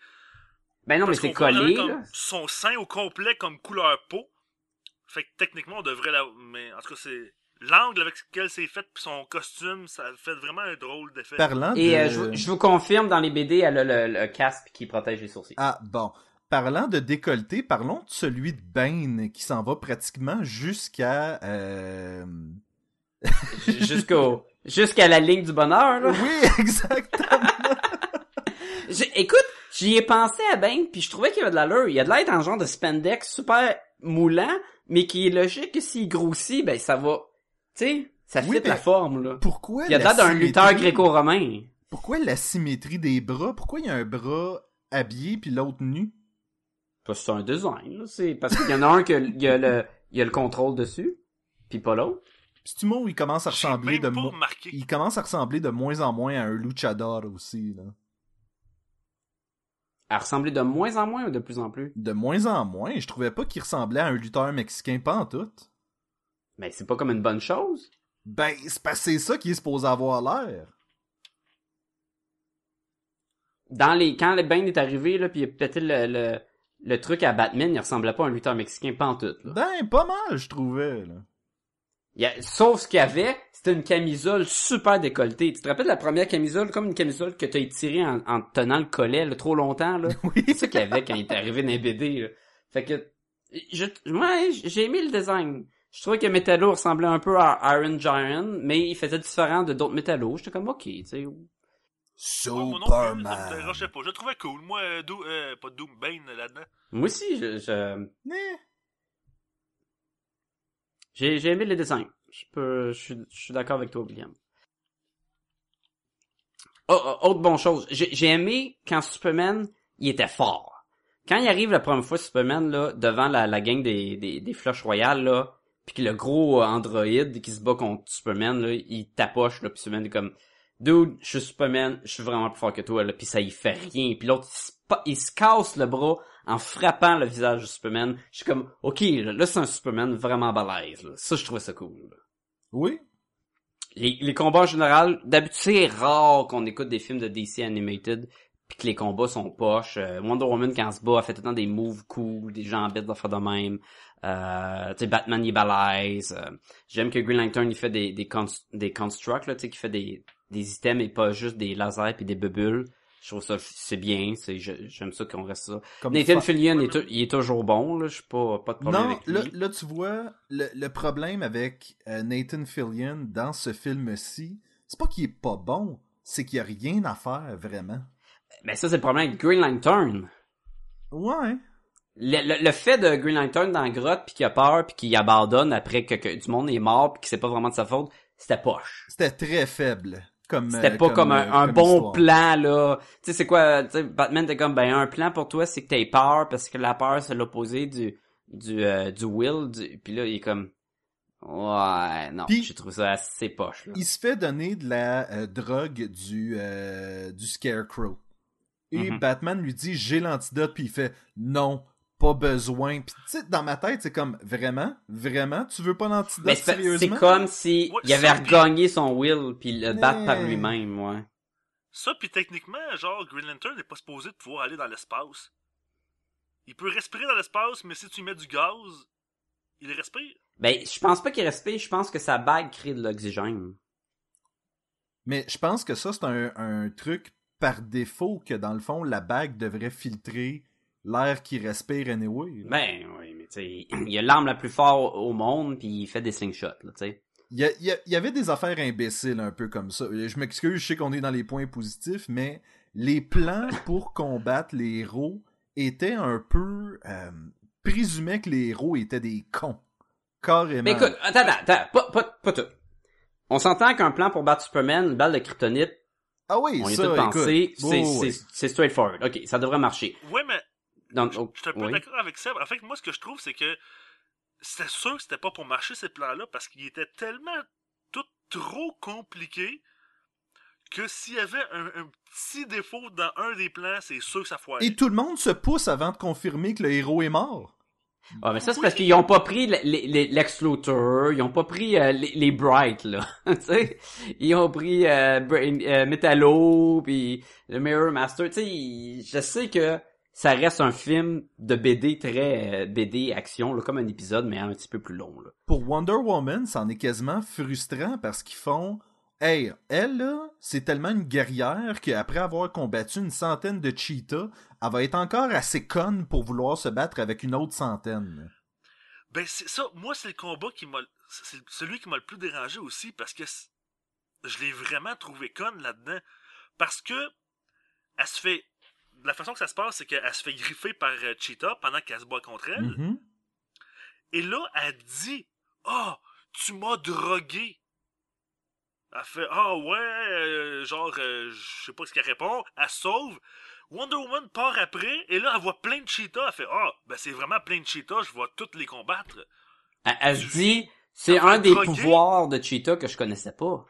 Ben non, mais c'est collé, comme Son sein au complet comme couleur peau. Fait que techniquement, on devrait la... Mais en tout cas, c'est... l'angle avec lequel c'est fait puis son costume, ça fait vraiment un drôle d'effet. Parlant Et de... euh, je, vous- je vous confirme, dans les BD, elle a le, le casque qui protège les sourcils. Ah, bon. Parlant de décolleté, parlons de celui de Bane qui s'en va pratiquement jusqu'à... euh, Jusqu'au, jusqu'à la ligne du bonheur, là. Oui, exactement. J'ai- écoute, j'y ai pensé à Ben, puis je trouvais qu'il y avait de l'allure. Il y a de l'air dans un genre de spandex super moulant, mais qui est logique que s'il grossit, ben ça va... Tu sais, ça Oui, fit la forme, là. Pourquoi Il y a de la l'air d'un lutteur gréco-romain. Pourquoi la symétrie des bras? Pourquoi il y a un bras habillé puis l'autre nu? Parce que c'est un design, là. C'est parce qu'il y en a un que il y a le, il y a le contrôle dessus, puis pas l'autre. Puis tu où il commence à ressembler de mo- il commence à ressembler de moins en moins à un luchador aussi là. À ressembler de moins en moins ou de plus en plus? De moins en moins, je trouvais pas qu'il ressemblait à un lutteur mexicain pas en tout. Ben, c'est pas comme une bonne chose. Ben, c'est parce que c'est ça qui est supposé avoir l'air. Dans les, quand le Bane est arrivé, là, pis il a pété le, le, le truc à Batman, il ressemblait pas à un lutteur mexicain pas en tout, là. Ben, pas mal, je trouvais là. Il y a- sauf ce qu'il y avait, c'était une camisole super décolletée. Tu te rappelles de la première camisole, comme une camisole que t'as étirée en, en tenant le collet, là, trop longtemps, là? Oui. C'est ça qu'il y avait quand il est arrivé dans les BD, là. Fait que, je, moi, j'ai aimé le design. Je trouvais que Metallo ressemblait un peu à Iron Giant, mais il faisait différent de d'autres Metallo. J'étais comme, ok, tu sais. Ouais, Superman. Je le trouvais cool. Moi, euh, Doo- euh, pas Doom, Bane là-dedans. Moi aussi, je, je- Eh, j'ai, aimé le design. Je suis, d'accord avec toi, William. Oh, oh, autre bonne chose. J'ai, aimé quand Superman, il était fort. Quand il arrive la première fois, Superman, là, devant la, la gang des, des, des Flush Royales, là, pis que le gros euh, androïde qui se bat contre Superman, là, il tapoche, là, pis Superman est comme, dude, je suis Superman, je suis vraiment plus fort que toi, là, pis ça, il fait rien. Pis l'autre, il il se casse le bras en frappant le visage de Superman. Je suis comme, ok, là, là, c'est un Superman vraiment balèze, là. Ça, je trouvais ça cool, là. Oui. Les, les combats en général, d'habitude, c'est rare qu'on écoute des films de DC Animated puis que les combats sont poches. Euh, Wonder Woman, quand elle se bat, elle fait tout le temps des moves cool, des gens bêtes de faire de même. Euh, tu sais, Batman, il balèze. Euh, J'aime que Green Lantern, il fait des, des, cons- des constructs, là, tu sais, qui fait des, des items et pas juste des lasers puis des bubules. Je trouve ça, c'est bien, c'est, j'aime ça qu'on reste ça. Comme Nathan Fillion, il est, il est toujours bon, là, je suis pas, pas de problème Non, avec lui. là, là, tu vois, le, le problème avec euh, Nathan Fillion dans ce film-ci, c'est pas qu'il est pas bon, c'est qu'il y a rien à faire, vraiment. Mais ça, c'est le problème avec Green Lantern. Ouais. Le, le, le fait de Green Lantern dans la grotte puis qu'il a peur puis qu'il abandonne après que, que du monde est mort puis que c'est pas vraiment de sa faute, c'était poche. C'était très faible. Comme, C'était euh, pas comme, un, euh, un comme bon histoire. plan là. Tu sais c'est quoi, Batman t'es comme ben un plan pour toi c'est que t'aies peur parce que la peur c'est l'opposé du du euh, du will du... puis là il est comme ouais non, Puis- j'ai trouvé ça assez poche là. Il se fait donner de la euh, drogue du, euh, du Scarecrow. Et Mhm. Batman lui dit j'ai l'antidote puis il fait non, pas besoin. Puis tu sais dans ma tête c'est comme vraiment, vraiment? Tu veux pas l'antidote Mais c'est comme si Ouais, il avait ça, regagné son will puis le battre par Mais- lui-même, ouais. Ça, puis techniquement, genre, Green Lantern n'est pas supposé de pouvoir aller dans l'espace. Il peut respirer dans l'espace, mais si tu mets du gaz, il respire. Ben, je pense pas qu'il respire, je pense que sa bague crée de l'oxygène. Mais je pense que ça c'est un, un truc par défaut que dans le fond la bague devrait filtrer l'air qui respire anyway. là. Ben, oui, mais tu sais, il a l'arme la plus forte au monde, puis il fait des slingshots, là, tu sais. Il y, a- il y a- il y avait des affaires imbéciles un peu comme ça. Je m'excuse, je sais qu'on est dans les points positifs, mais les plans pour combattre les héros étaient un peu... Euh, présumaient que les héros étaient des cons. Carrément. Mais écoute, attends, attends, attends, pas, pas, pas tout. On s'entend qu'un plan pour battre Superman, une balle de kryptonite, ah oui, on y a tout pensé, c'est, Oui, oui, c'est, c'est straightforward. Ok, ça devrait marcher. Ouais, mais Donc, je oh, je suis un peu oui. d'accord avec ça. En fait, moi, ce que je trouve, c'est que c'était sûr que c'était pas pour marcher ces plans-là parce qu'ils étaient tellement tout trop compliqués que s'il y avait un, un petit défaut dans un des plans, c'est sûr que ça foirait. Et tout le monde se pousse avant de confirmer que le héros est mort. Ah, mais ça, c'est Oui. parce qu'ils ont pas pris le- les- les- Lex Luthor, ils ont pas pris euh, les, les Bright, là. tu sais, ils ont pris euh, Brain- euh, Metallo, puis le Mirror Master. Tu sais, ils- je sais que ça reste un film de BD très euh, BD action, là, comme un épisode, mais un petit peu plus long. Là. Pour Wonder Woman, c'en est quasiment frustrant parce qu'ils font Hey, elle, là, c'est tellement une guerrière qu'après avoir combattu une centaine de cheetahs, elle va être encore assez conne pour vouloir se battre avec une autre centaine. Ben, c'est ça. Moi, c'est le combat qui m'a. C'est celui qui m'a le plus dérangé aussi parce que je l'ai vraiment trouvé conne là-dedans. Parce que. Elle se fait. La façon que ça se passe, c'est qu'elle se fait griffer par euh, Cheetah pendant qu'elle se bat contre elle. Mhm. Et là, elle dit Ah, tu m'as drogué. Elle fait Ah ouais, euh, genre, euh, je sais pas ce qu'elle répond. Elle sauve. Wonder Woman part après, et là, elle voit plein de cheetahs. Elle fait Ah, ben c'est vraiment plein de cheetahs, je vais toutes les combattre. Elle, elle se dit, c'est un des pouvoirs de Cheetah que je connaissais pas.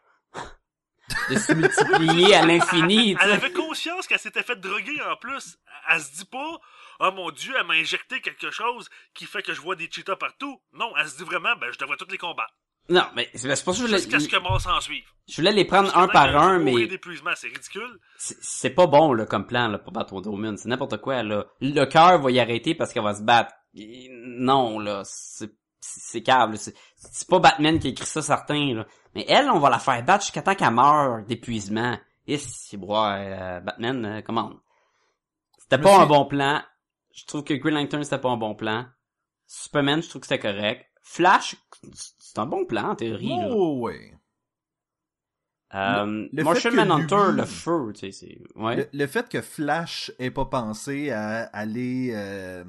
De se multiplier à l'infini, Elle sais. avait conscience qu'elle s'était fait droguer en plus. Elle se dit pas Oh mon dieu, elle m'a injecté quelque chose qui fait que je vois des cheetahs partout. Non, elle se dit vraiment Ben je devrais toutes les combattre. Non, mais c'est pour ça que je Jusqu'à ce que voulais, mort s'en suive. je voulais les prendre un par un, mais d'épuisement, c'est ridicule. c'est- pas bon là comme plan là pour battre Wonder. C'est n'importe quoi là. Le cœur va y arrêter parce qu'elle va se battre. Non là, c'est c'est là. C'est c'est pas Batman qui a écrit ça certain là. Mais elle, on va la faire battre jusqu'à temps qu'elle meure d'épuisement. Et c'est bois euh, Batman, euh, comment C'était pas un bon plan. Je trouve que Green Lantern c'était pas un bon plan. Superman, je trouve que c'était correct. Flash, c'est un bon plan en théorie. là. Oh, ouais. Euh, le Martian fait que Manhunter, lui- le feu, tu sais, c'est... Ouais. Le, le fait que Flash ait pas pensé à aller euh,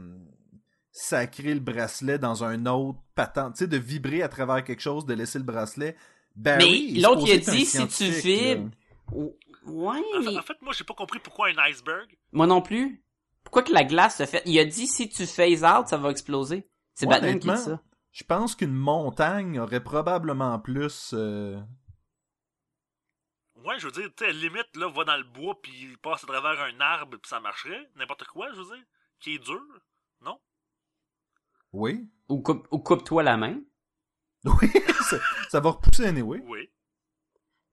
sacrer le bracelet dans un autre patente, tu sais, de vibrer à travers quelque chose, de laisser le bracelet. Barry Mais l'autre, il a dit, si tu vibres- Ouais, En fait, mais... en fait, moi, j'ai pas compris pourquoi un iceberg. Moi non plus. Pourquoi que la glace se fait... Il a dit, si tu phase out, ça va exploser. C'est Ouais, Batman qui dit ça. Je pense qu'une montagne aurait probablement plus. euh, Ouais, je veux dire, tu sais, limite, là, va dans le bois, puis il passe à travers un arbre, puis ça marcherait. N'importe quoi, je veux dire. Qui est dur. Oui. Ou, coupe, ou coupe-toi la main. Oui, ça, ça va repousser anyway. Oui.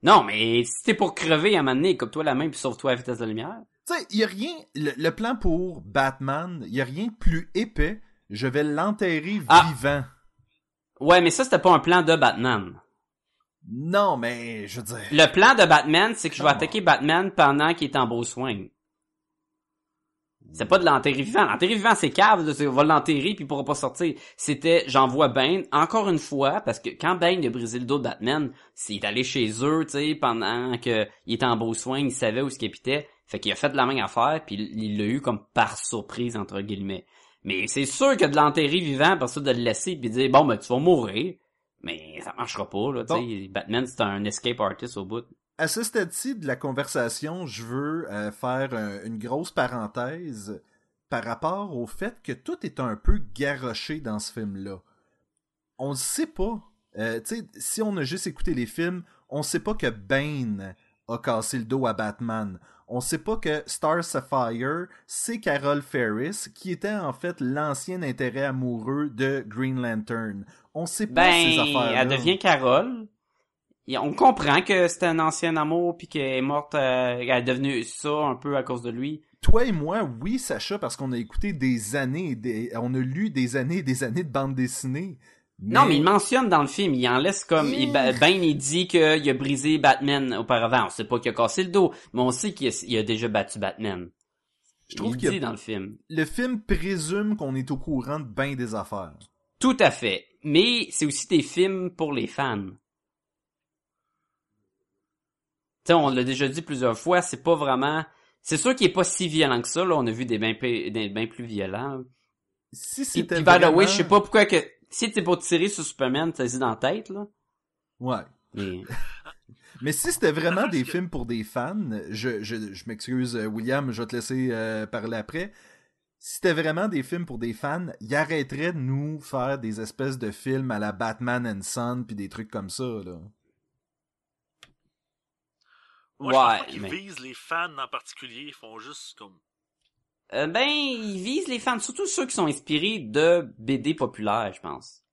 Non, mais si t'es pour crever à un moment donné, coupe-toi la main puis sauve-toi à la vitesse de la lumière. Tu sais, y a rien. Le, le plan pour Batman, y a rien de plus épais. Je vais l'enterrer Ah. vivant. Ouais, mais ça, c'était pas un plan de Batman. Non, mais je veux dire. Le plan de Batman, c'est que je vais attaquer Batman pendant qu'il est en beau soin. C'est pas de l'enterrer vivant. L'enterrer vivant, c'est cave, là, on va l'enterrer puis il pourra pas sortir. C'était, j'envoie Bane, encore une fois, parce que quand Bane a brisé le dos de Batman, c'est il est allé chez eux, tu sais, pendant que il était en beau soin, il savait où ce qu'il habitait. Fait qu'il a fait de la même affaire puis il l'a eu comme par surprise, entre guillemets. Mais c'est sûr que de l'enterrer vivant, par ça de le laisser puis de dire, bon, ben, tu vas mourir. Mais ça marchera pas, là, tu sais. Batman, c'est un escape artist au bout. À ce stade-ci de la conversation, je veux euh, faire un- une grosse parenthèse par rapport au fait que tout est un peu garoché dans ce film-là. On ne sait pas. Euh, si on a juste écouté les films, on sait pas que Bane a cassé le dos à Batman. On sait pas que Star Sapphire, c'est Carol Ferris, qui était en fait l'ancien intérêt amoureux de Green Lantern. On sait pas ces Ben, affaires-là. elle devient Carole. Et on comprend que c'était un ancien amour puis qu'elle est morte, euh, elle est devenue ça un peu à cause de lui. Toi et moi, oui, Sacha, parce qu'on a écouté des années, des, on a lu des années et des années de bande dessinée. Non, mais il mentionne dans le film, il en laisse comme, il, ben, il dit qu'il a brisé Batman auparavant. On sait pas qu'il a cassé le dos, mais on sait qu'il a, déjà battu Batman. Je trouve il qu'il a- dans le film. le film présume qu'on est au courant de bien des affaires. Tout à fait. Mais c'est aussi des films pour les fans. Tu sais, on l'a déjà dit plusieurs fois, c'est pas vraiment... C'est sûr qu'il est pas si violent que ça, là. On a vu des bien des bien plus violents. Si c'était puis by the way, vraiment- je sais pas pourquoi que... Si t'es pour tirer sur Superman, t'as dit dans la tête, là. Ouais. Mais... Mais si c'était vraiment des que- films pour des fans, je, je, je m'excuse, euh, William, je vais te laisser euh, parler après. Si c'était vraiment des films pour des fans, ils arrêteraient de nous faire des espèces de films à la Batman and Son puis des trucs comme ça, là. Moi, je pense pas qu'ils mais- visent les fans en particulier. Ils font juste comme. Euh, ben, ils visent les fans, surtout ceux qui sont inspirés de BD populaires, je pense.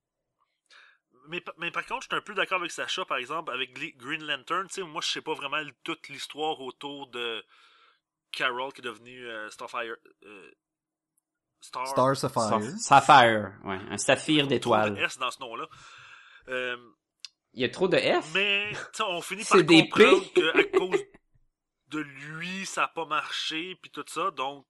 Mais, mais par contre, je suis un peu d'accord avec Sacha, par exemple, avec Green Lantern. Tu sais, moi, je sais pas vraiment toute l'histoire autour de Carol qui est devenue euh, Starfire. euh, Star. Star Sapphire. Sapphire, ouais, un saphir d'étoiles. S dans ce nom-là. Euh, Il y a trop de F? mais, on finit par des comprendre qu'à cause de lui, ça a pas marché, puis tout ça, donc...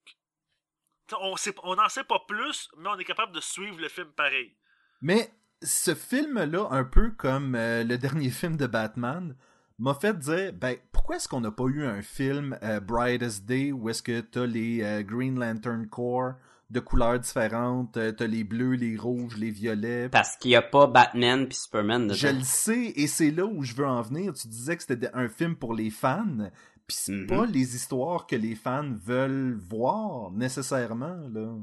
On sait, on n'en sait pas plus, mais on est capable de suivre le film pareil. Mais ce film-là, un peu comme euh, le dernier film de Batman, m'a fait dire, ben, pourquoi est-ce qu'on n'a pas eu un film euh, Brightest Day où est-ce que t'as les euh, Green Lantern Corps de couleurs différentes, euh, t'as les bleus, les rouges, les violets. Parce qu'il y a pas Batman puis Superman dedans. Je le sais, et c'est là où je veux en venir. Tu disais que c'était un film pour les fans, puis c'est Mhm. pas les histoires que les fans veulent voir nécessairement, là.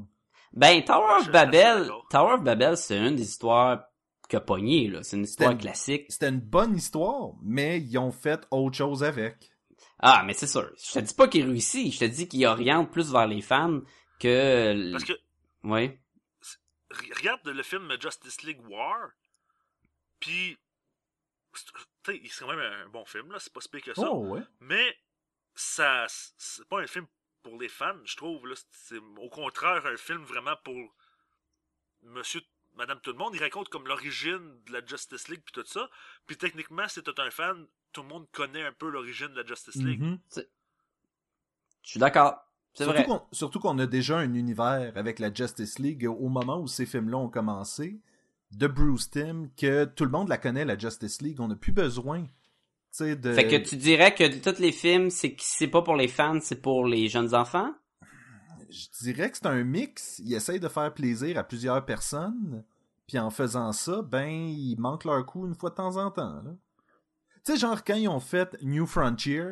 Ben, Tower of Babel. Tower of Babel, c'est une des histoires qui a pogné, là. C'est une histoire une- classique. C'était une bonne histoire, mais ils ont fait autre chose avec. Ah, mais c'est sûr. Je te dis pas qu'il réussit. Je te dis qu'il oriente plus vers les fans que... Parce que, Oui. regarde le film Justice League War, puis... c'est- tu sais, c'est quand même un bon film, là, c'est pas si pire que ça. Oh, ouais. Mais ça, c'est pas un film pour les fans, je trouve. Là. C'est au contraire un film vraiment pour Monsieur, Madame tout le monde. Il raconte comme l'origine de la Justice League puis tout ça. Puis techniquement, si t'es un fan, tout le monde connaît un peu l'origine de la Justice League. Mhm. Je suis d'accord. Surtout qu'on, surtout qu'on a déjà un univers avec la Justice League au moment où ces films-là ont commencé, de Bruce Timm, que tout le monde la connaît, la Justice League. On n'a plus besoin. De... Fait que tu dirais que de tous les films, c'est c'est pas pour les fans, c'est pour les jeunes enfants? Je dirais que c'est un mix. Ils essayent de faire plaisir à plusieurs personnes. Puis en faisant ça, ben, ils manquent leur coup une fois de temps en temps. Tu sais, genre quand ils ont fait New Frontier,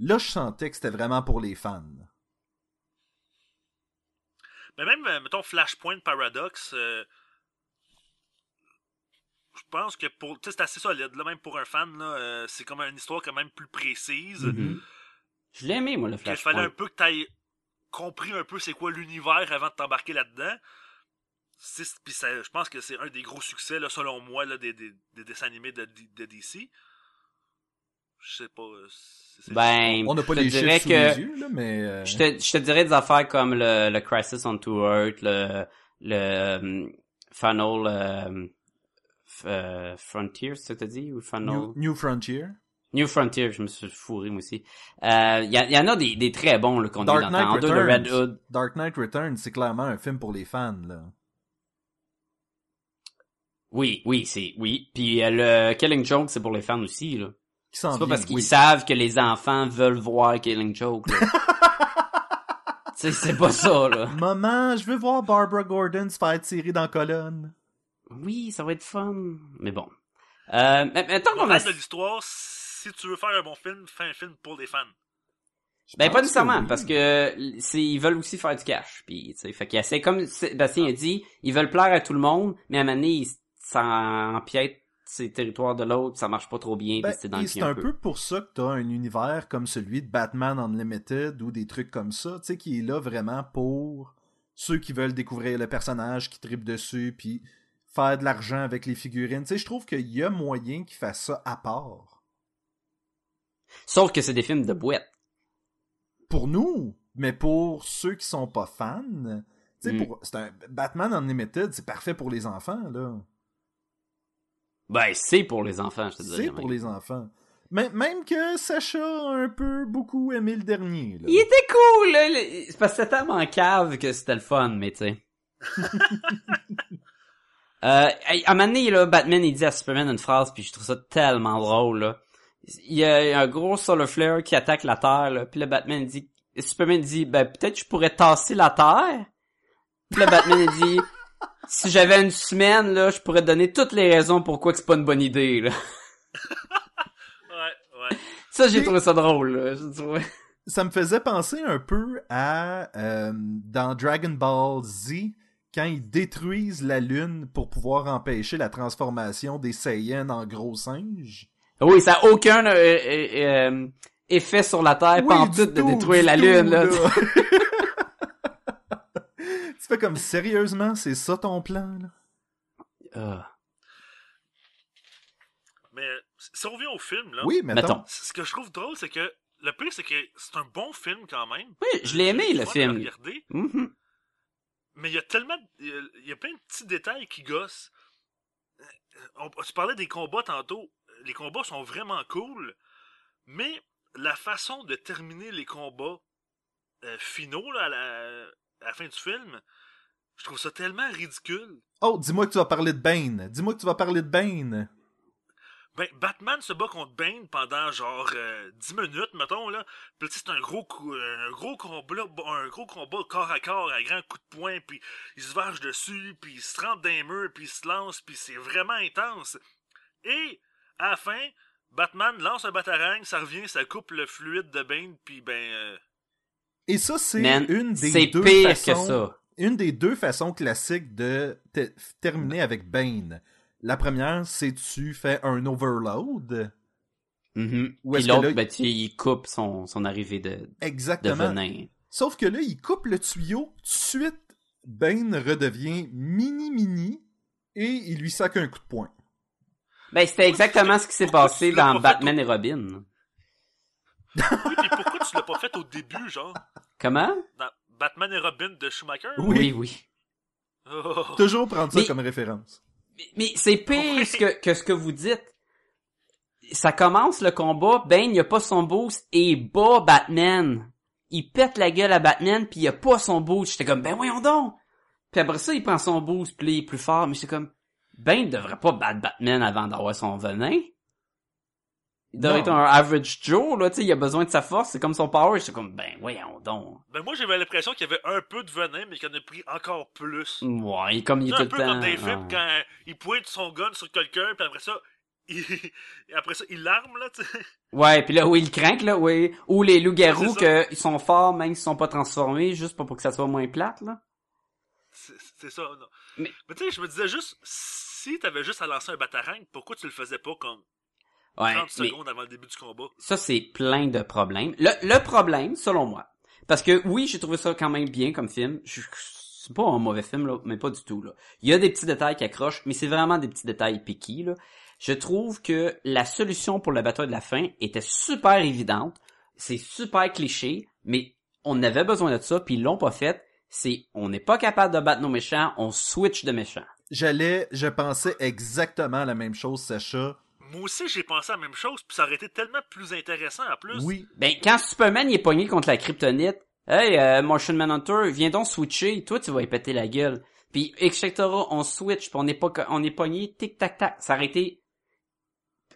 là, je sentais que c'était vraiment pour les fans. Mais même, euh, mettons, Flashpoint Paradox, euh, je pense que pour. Tu sais, c'est assez solide, là, même pour un fan, là, euh, c'est comme une histoire quand même plus précise. Mhm. Je l'ai aimé, moi, le qu'il fallait un Flashpoint. peu que t'ailles compris un peu c'est quoi l'univers avant de t'embarquer là-dedans. C'est- Puis ça- je pense que c'est un des gros succès, là, selon moi, là, des, des, des dessins animés de, de DC. Je sais pas. euh, Ben, On n'a pas je te les dirais chiffres sous que... les yeux, là, mais... euh, Je te, je te dirais des affaires comme le, le Crisis on Two Earth, le, le euh, Final euh, f- euh, Frontier, c'est ça que t'as dit? Ou Final... New, New Frontier. New Frontier, je me suis fourré moi aussi. Euh, Il y, a- il y en a des, des très bons là, qu'on dit Dark en deux, le Red Returns. Hood. Dark Knight Returns, c'est clairement un film pour les fans, là. Oui, oui, c'est oui. Puis euh, le Killing Joke, c'est pour les fans aussi là. Qui s'en C'est pas vient, parce qu'ils oui. savent que les enfants veulent voir Killing Joke. C'est pas ça là. Maman, je veux voir Barbara Gordon se faire tirer dans la colonne. Oui, ça va être fun. Mais bon. Euh, tant qu'on a... De l'histoire, si tu veux faire un bon film, fais un film pour les fans. Je Ben pas nécessairement, oui. parce que c'est ils veulent aussi faire du cash. Puis tu sais, fait qu'ils essaient comme Bastien a dit, ils veulent plaire à tout le monde, mais à un moment donné, ils- ça empiète ces territoires de l'autre, ça marche pas trop bien, Ben, c'est le c'est un peu pour ça que t'as un univers comme celui de Batman Unlimited ou des trucs comme ça, tu sais, qui est là vraiment pour ceux qui veulent découvrir le personnage, qui tripent dessus, puis faire de l'argent avec les figurines. Tu sais, je trouve qu'il y a moyen qu'ils fassent ça à part. Sauf que c'est des films de boîte. Pour nous, mais pour ceux qui sont pas fans, tu sais, Mm. pour c'est un Batman Unlimited, c'est parfait pour les enfants, là. Ben c'est pour les enfants, je te dirais. C'est pour les enfants. Même, même que Sacha a un peu beaucoup aimé le dernier. Là. Il était cool, là. le- C'est parce que c'était tellement cave que c'était le fun, mais tu sais. euh, à un moment donné, là, Batman, il dit à Superman une phrase, puis je trouve ça tellement drôle, là. Il y a un gros solar flare qui attaque la Terre, là, puis le Batman dit, Superman dit, ben, peut-être je pourrais tasser la Terre? Puis le Batman, dit, si j'avais une semaine, là, je pourrais te donner toutes les raisons pourquoi que c'est pas une bonne idée, là. Ouais, ouais. Ça, j'ai trouvé ça drôle, là. J'ai trouvé- Ça me faisait penser un peu à euh, dans Dragon Ball Z quand ils détruisent la lune pour pouvoir empêcher la transformation des Saiyans en gros singes. Oui, ça a aucun euh, euh, euh, effet sur la Terre, pas en tout de détruire la tout, Lune, là. tu fais comme sérieusement, c'est ça ton plan là? Ah. Mais si on revient au film, là, Oui, mettons. Mettons. ce que je trouve drôle, c'est que le pire, c'est que c'est un bon film quand même. Oui, je l'ai aimé, le film. regarder, Mhm. Mais il y a tellement. Il y a- il y a plein de petits détails qui gossent. Euh, On, tu parlais des combats tantôt. Les combats sont vraiment cool. Mais la façon de terminer les combats euh, finaux là, à, la, à la fin du film, je trouve ça tellement ridicule. Oh, dis-moi que tu vas parler de Bane. Dis-moi que tu vas parler de Bane. Ben, Batman se bat contre Bane pendant genre euh, 10 minutes, mettons, là. Puis tu sais, c'est un gros coup, un gros combat, un gros combat corps à corps, à grands coups de poing, puis il se varge dessus, puis il se rentre dans les murs, puis il se lance, puis c'est vraiment intense. Et, à la fin, Batman lance un batarang, ça revient, ça coupe le fluide de Bane, puis ben... euh, Et ça, c'est une des c'est deux pire façons... que ça. Une des deux façons classiques de te- terminer avec Bane. La première, c'est tu fais un overload. Mhm. Est-ce que l'autre, là- ben, tu, il coupe son, son arrivée de, de Exactement. venin. Sauf que là, il coupe le tuyau. Tout de suite, Bane redevient mini-mini et il lui sac un coup de poing. Ben, c'était exactement ce qui s'est passé dans Batman et Robin. Oui, puis pourquoi tu l'as pas fait au début, genre? Comment? Dans Batman et Robin de Schumacher? Oui. Oui, oui. Oh. Toujours prendre ça Mais- comme référence. Mais, mais c'est pire que, que ce que vous dites. Ça commence le combat, Bane il a pas son boost et bat Batman. Il pète la gueule à Batman puis il a pas son boost. J'étais comme ben voyons donc. Puis après ça il prend son boost puis là, il est plus fort mais j'étais comme Bane devrait pas battre Batman avant d'avoir son venin. Il devrait être un average Joe là, tu sais, il a besoin de sa force, c'est comme son power. J'étais comme ben voyons donc. Ben moi j'avais l'impression qu'il y avait un peu de venin, mais qu'il en a pris encore plus. Ouais, comme il est C'est tout un le peu temps. comme dans les films ouais. quand il pointe son gun sur quelqu'un, puis après ça, il... après ça, il l'arme, là, tu sais. Ouais, puis là où ils craquent là, oui, ou les loups-garous C'est ça. que ils sont forts même s'ils sont pas transformés juste pas pour que ça soit moins plate là. C'est c'est ça, non. Mais- Mais, tu sais, je me disais juste, si t'avais juste à lancer un batarang, pourquoi tu le faisais pas comme Ouais, 30 mais secondes avant le début du combat? ça c'est plein de problèmes. Le, le problème, selon moi, parce que oui, j'ai trouvé ça quand même bien comme film. Je- C'est pas un mauvais film là, mais pas du tout là. Il y a des petits détails qui accrochent, mais c'est vraiment des petits détails piqués là. Je trouve que la solution pour la bataille de la fin était super évidente. C'est super cliché, mais on avait besoin de ça, puis ils l'ont pas fait. C'est on n'est pas capable de battre nos méchants, on switch de méchants. J'allais, je pensais exactement la même chose, Sacha. Moi aussi, j'ai pensé à la même chose, puis ça aurait été tellement plus intéressant en plus. Oui, Ben, quand Superman il est pogné contre la kryptonite, hey, euh, Martian Manhunter, viens donc switcher, toi tu vas y péter la gueule. Puis, etc., on switch, puis on est pas, on est pogné, tic tac tac. Ça aurait été,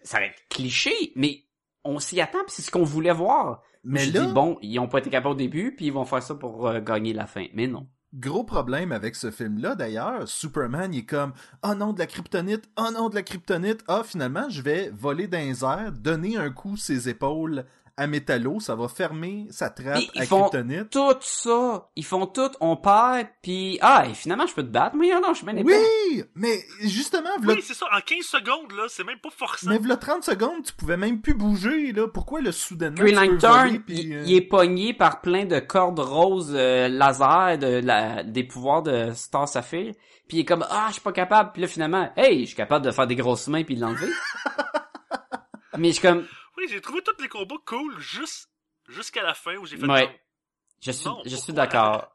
ça aurait été cliché, mais on s'y attend, puis c'est ce qu'on voulait voir. mais je là, dis bon, ils ont pas été capables au début, puis ils vont faire ça pour euh, gagner la fin. Mais non. Gros problème avec ce film-là, d'ailleurs, Superman, il est comme « Oh non, de la kryptonite! Oh non, de la kryptonite! Ah, finalement, je vais voler dans les airs, donner un coup ses épaules à Métallo, ça va fermer sa trappe Mais ils à font kryptonite. Tout ça, ils font tout, on perd, puis ah, et finalement je peux te battre, mais non, je suis bien épais. Oui! Mais justement, v'là- Oui, c'est ça, en 15 secondes, là, c'est même pas forçant. mais v'là 30 secondes, tu pouvais même plus bouger, là. Pourquoi le soudainement Green Lantern, voler, puis, il, euh, il est pogné par plein de cordes roses euh, laser de la, des pouvoirs de Star Sapphire. Puis il est comme ah je suis pas capable. Puis là finalement hey je suis capable de faire des grosses mains puis de l'enlever. Mais je suis comme Oui, j'ai trouvé tous les combats cool, juste jusqu'à la fin où j'ai fait Ouais. comme, je suis Non, je suis d'accord.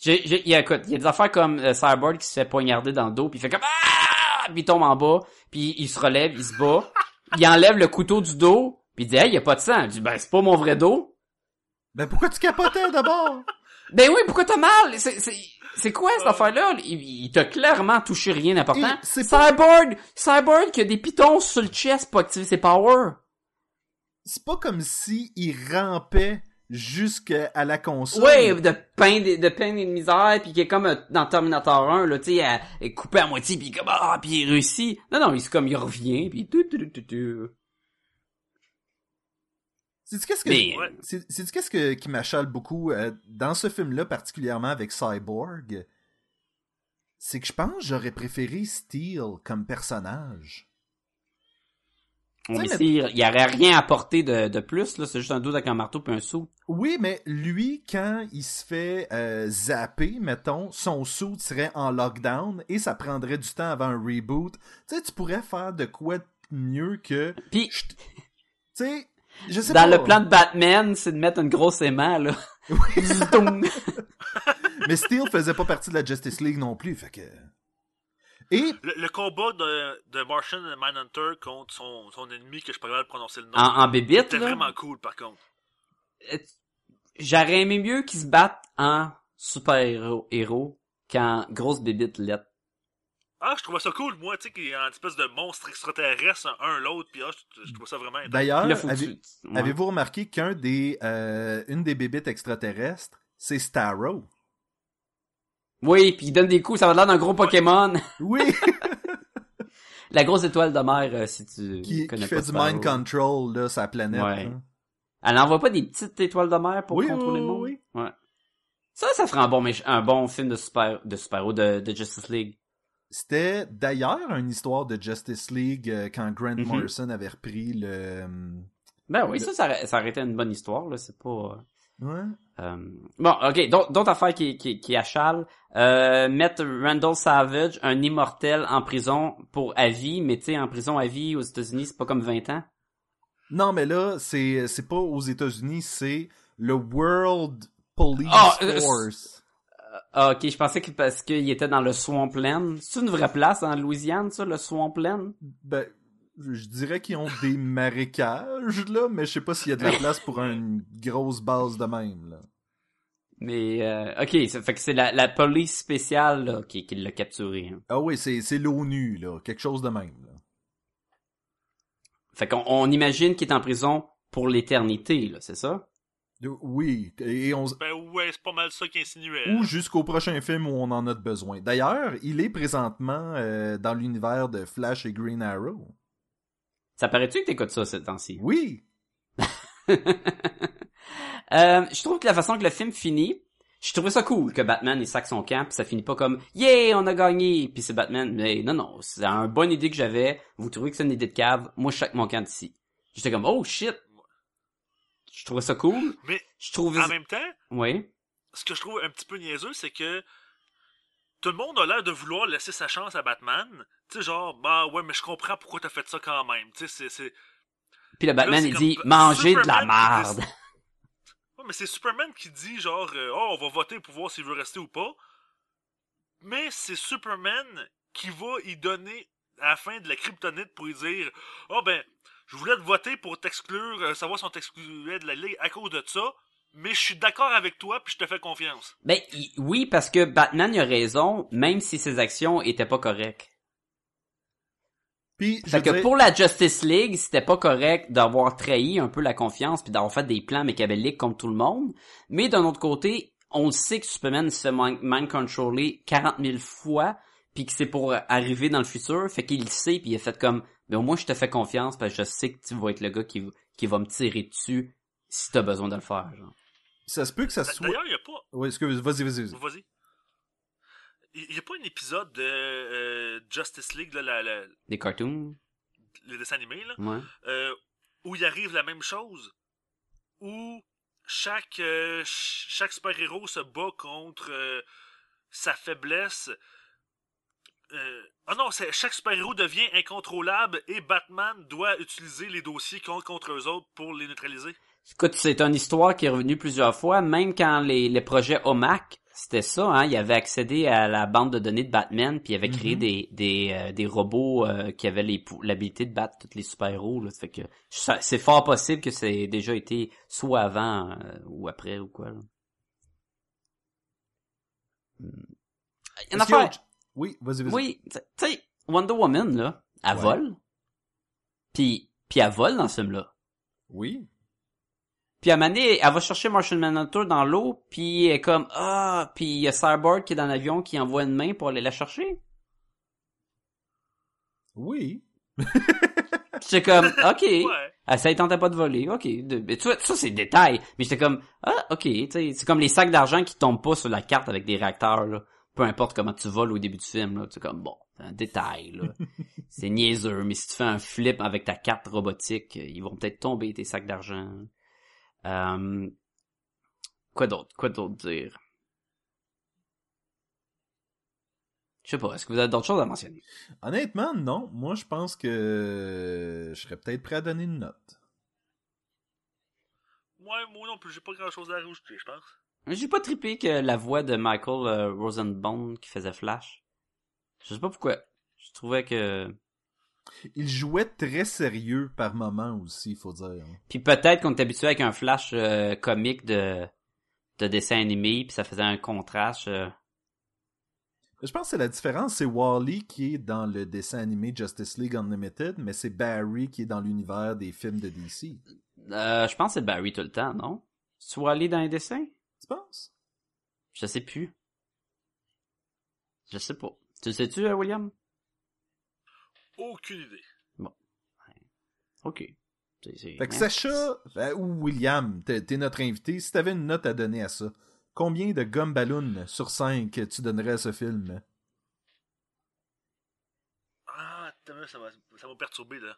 J'ai, j'ai, il y a, écoute, il y a des affaires comme euh, Cyborg qui se fait poignarder dans le dos puis il fait comme ah puis il tombe en bas puis il se relève, il se bat, il enlève le couteau du dos puis il dit hey y a pas de sang. Je dis ben c'est pas mon vrai dos. Ben pourquoi tu capotais d'abord? Ben oui, pourquoi t'as mal? C'est, c'est, c'est quoi cette Euh. affaire-là? Il, il t'a clairement touché rien d'important. Cyborg! Cyborg qui a des pitons sur le chest pour activer ses powers. C'est pas comme si il rampait jusqu'à la console. Ouais, de pain, de, de pain et de misère, puis qui est comme euh, dans Terminator 1, là, tu sais, coupé à moitié, puis comme, ah, puis il réussit. Non, non, il c'est comme, il revient, puis tout, tout, tout, tout, tout. Sais-tu qu'est-ce que Mais- c'est- sais-tu qu'est-ce que qui m'achale beaucoup euh, dans ce film-là particulièrement avec Cyborg, c'est que je pense que j'aurais préféré Steel comme personnage. Sais, ici, il y aurait rien à porter de, de plus, là, c'est juste un dos avec un marteau puis un sou. Oui, mais lui, quand il se fait euh, zapper, mettons, son suit serait en lockdown et ça prendrait du temps avant un reboot. Tu sais, tu pourrais faire de quoi de mieux que... Puis, Tu sais, je sais dans pas. le plan de Batman, c'est de mettre une grosse aimant, là. Zoom. Mais Steel faisait pas partie de la Justice League non plus, fait que... Et, Le, le combat de, de Martian Manhunter contre son, son ennemi, que je peux pas prononcer le nom, en, en bébite, c'était là, vraiment cool par contre. j'aurais aimé mieux qu'ils se battent en super-héros héros qu'en grosse bébite lettre. Ah, je trouvais ça cool, moi, tu sais, qu'il y a une espèce de monstre extraterrestre, un l'autre, puis ah, je, je trouvais ça vraiment intéressant. d'ailleurs, Puis là, faut que avez- tu- ouais. avez-vous remarqué qu'un des... euh, une des bébites extraterrestres, c'est Starro? Oui, puis il donne des coups, ça va l'air d'un gros Pokémon. Oui! La grosse étoile de mer, euh, si tu qui, qui connais fait pas du Sparrow. mind control, là, sa planète. Ouais. Elle n'envoie pas des petites étoiles de mer pour Oui, contrôler le monde? oui, Ouais. Ça, ça ferait un bon, un bon film de super, de super de, de Justice League. C'était d'ailleurs une histoire de Justice League euh, quand Grant Mhm. Morrison avait repris le... euh, Ben oui, Le- ça, ça, aurait- ça aurait été une bonne histoire, là, c'est pas... Ouais. Euh, Bon, ok, d'autres affaires qui, qui, qui achalent. Euh, mettre Randall Savage, un immortel, en prison pour à vie, mais tu sais, en prison à vie aux États-Unis, c'est pas comme 20 ans? Non, mais là, c'est c'est pas aux États-Unis, c'est le World Police Ah, euh, Force. Ah, ok, je pensais que parce qu'il était dans le Swampland. C'est une vraie place en Louisiane, ça, le Swampland? Ben, je dirais qu'ils ont des marécages, là, mais je sais pas s'il y a de la place pour une grosse base de même, là. Mais, euh, ok, ça fait que c'est la, la police spéciale, là, qui, qui l'a capturé. hein. Ah oui, c'est c'est l'ONU, là, quelque chose de même, là. Fait qu'on on imagine qu'il est en prison pour l'éternité, là, c'est ça? Oui, et on, Ben ouais, c'est pas mal ça qu'il insinuait. ou jusqu'au prochain film où on en a besoin. D'ailleurs, il est présentement euh, dans l'univers de Flash et Green Arrow. Ça paraît-tu que t'écoutes ça, ce temps-ci? Oui, Euh, je trouve que la façon que le film finit, je trouvais ça cool que Batman il sac son camp puis ça finit pas comme yeah on a gagné puis c'est Batman mais non non c'est une bonne idée que j'avais. Vous trouvez que c'est une idée de cave? Moi je sac mon camp d'ici. J'étais comme oh shit je trouvais ça cool. Mais je trouvais en même temps, oui. ce que je trouve un petit peu niaiseux, c'est que tout le monde a l'air de vouloir laisser sa chance à Batman. Tu sais, genre, bah ouais, mais je comprends pourquoi t'as fait ça quand même. Tu sais, c'est- puis le Batman il comme dit manger de la merde Ouais, mais c'est Superman qui dit, genre, euh, oh, on va voter pour voir s'il veut rester ou pas. Mais c'est Superman qui va y donner, à la fin de la kryptonite, pour lui dire, oh ben, je voulais te voter pour t'exclure, euh, savoir si on t'excluait de la Ligue à cause de ça. Mais je suis d'accord avec toi, puis je te fais confiance. ben oui parce que Batman il a raison même si ses actions étaient pas correctes puis Fait que dirais- pour la Justice League, c'était pas correct d'avoir trahi un peu la confiance puis d'avoir fait des plans mécabelliques comme tout le monde. Mais d'un autre côté, on le sait que Superman se fait mind mind controller 40 000 fois puis que c'est pour arriver dans le futur. Fait qu'il le sait puis il a fait comme, mais au moins je te fais confiance parce que je sais que tu vas être le gars qui, qui va me tirer dessus si t'as besoin de le faire. Genre. Ça se peut que ça soit... D'ailleurs, il y a pas. Oui, excuse, vas-y, vas-y, vas-y. Il y a pas un épisode de euh, Justice League, là, la, la- Des cartoons, le dessin animé, là, ouais. euh, où il arrive la même chose, où chaque, euh, ch- chaque super-héros se bat contre euh, sa faiblesse. Euh, ah non, c'est chaque super-héros devient incontrôlable et Batman doit utiliser les dossiers contre, contre eux autres pour les neutraliser. Écoute, c'est une histoire qui est revenue plusieurs fois, même quand les, les projets OMAC, c'était ça, hein, il avait accédé à la bande de données de Batman, puis il avait créé Mhm. des, des, euh, des robots euh, qui avaient l'habilité de battre tous les super-héros. Fait que c'est fort possible que c'est déjà été soit avant euh, ou après ou quoi. Là. Hmm. Il y a une affaire- autre- Oui, vas-y, vas-y. oui, tu tu sais, Wonder Woman, là, elle Ouais. vole. Puis, puis elle vole dans ce film-là. Oui. Puis à un moment donné, elle va chercher Martian Manhunter dans l'eau, puis elle est comme ah, puis il y a Cyborg qui est dans l'avion qui envoie une main pour aller la chercher. Oui. J'étais comme ok, Ouais. elle ça ne tentait pas de voler, ok. De- mais tu vois, ça c'est détail, mais j'étais comme ah ok, tu sais, c'est comme les sacs d'argent qui tombent pas sur la carte avec des réacteurs là. Peu importe comment tu voles au début du film là, c'est comme bon, c'est un détail là. c'est niaiseux, mais si tu fais un flip avec ta carte robotique, ils vont peut-être tomber tes sacs d'argent. Euh, quoi d'autre? Quoi d'autre dire? Je sais pas, est-ce que vous avez d'autres choses à mentionner? Honnêtement, non. Moi, je pense que je serais peut-être prêt à donner une note. Ouais, moi non plus, j'ai pas grand chose à rajouter, je pense. J'ai pas trippé que la voix de Michael euh, Rosenbaum qui faisait Flash. Je sais pas pourquoi. Je trouvais que... Il jouait très sérieux par moment aussi, faut dire. Puis peut-être qu'on est habitué avec un Flash euh, comique de de dessin animé, puis ça faisait un contraste. euh. Je pense que la différence, c'est Wally qui est dans le dessin animé Justice League Unlimited, mais c'est Barry qui est dans l'univers des films de DC. Euh, je pense que c'est Barry tout le temps, non? Soit aller dans les dessins? Tu penses? Je sais plus. Je sais pas. Tu le sais-tu, William? Aucune idée. Ok. C'est- c'est- Fait que? Sacha euh, ou William, t'es t'es notre invité, si t'avais une note à donner à ça, combien de gomme ballon sur 5 tu donnerais à ce film? Ah, ça m'a ça m'a perturbé, là.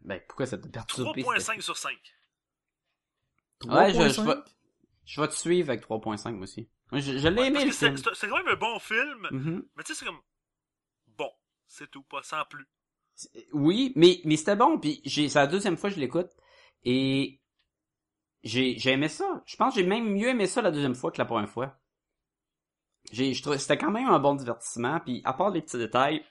Ben, pourquoi ça te perturbe? 3.5 sur 5. Ouais, je- je 3.5? vais- Je vais te suivre avec 3.5 moi aussi. Je, je l'ai Ouais, aimé parce le que c'est film. c'est- quand même un bon film, Mhm. mais tu sais, c'est comme... C'est tout, pas sans plus. Oui, mais, mais c'était bon, puis j'ai, c'est la deuxième fois que je l'écoute, et j'ai, j'ai aimé ça. Je pense que j'ai même mieux aimé ça la deuxième fois que la première fois. J'ai, je trouve, c'était quand même un bon divertissement, puis à part les petits détails,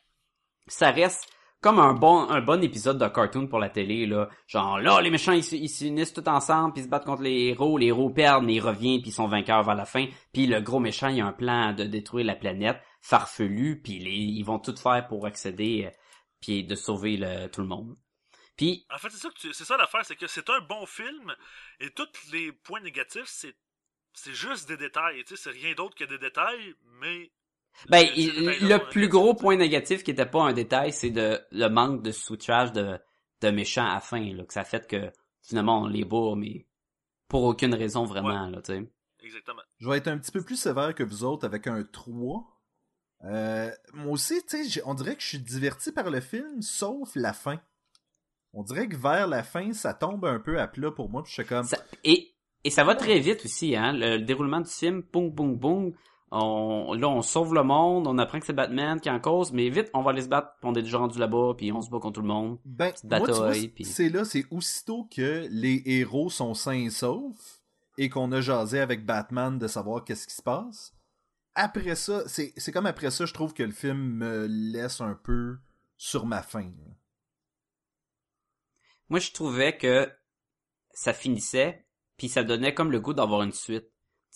ça reste comme un bon, épisode de cartoon pour la télé, là. Genre, là, les méchants, ils s'unissent tous ensemble, puis ils se battent contre les héros, les héros perdent, mais ils reviennent, puis ils sont vainqueurs vers la fin, puis le gros méchant, il a un plan de détruire la planète, farfelu, puis les- ils vont tout faire pour accéder, euh, puis de sauver le, tout le monde. Puis, En fait, c'est ça que tu- c'est ça l'affaire, c'est que c'est un bon film, et tous les points négatifs, c'est c'est juste des détails, tu sais, c'est rien d'autre que des détails, mais... ben, il- le plus gros point négatif qui était pas un détail, c'est de le manque de switchage de, de méchants à la fin, là, que ça fait que finalement on les bat, mais pour aucune raison vraiment, là, tu sais. Exactement. Je vais être un petit peu plus sévère que vous autres avec un 3. Euh, moi aussi, tu sais, on dirait que je suis diverti par le film, sauf la fin. On dirait que vers la fin, ça tombe un peu à plat pour moi, puis je suis comme... Ça- et, et ça va très vite aussi, hein. Le, le déroulement du film, boum, boum, boum. On, là, on sauve le monde, on apprend que c'est Batman qui est en cause, mais vite, on va aller se battre, puis on est déjà rendu là-bas, puis on se bat contre tout le monde. Ben, puis- c'est là, c'est aussitôt que les héros sont sains et saufs et qu'on a jasé avec Batman de savoir qu'est-ce qui se passe. Après ça, c'est comme après ça, je trouve que le film me laisse un peu sur ma là. Moi, je trouvais que ça finissait, puis ça donnait comme le goût d'avoir une suite.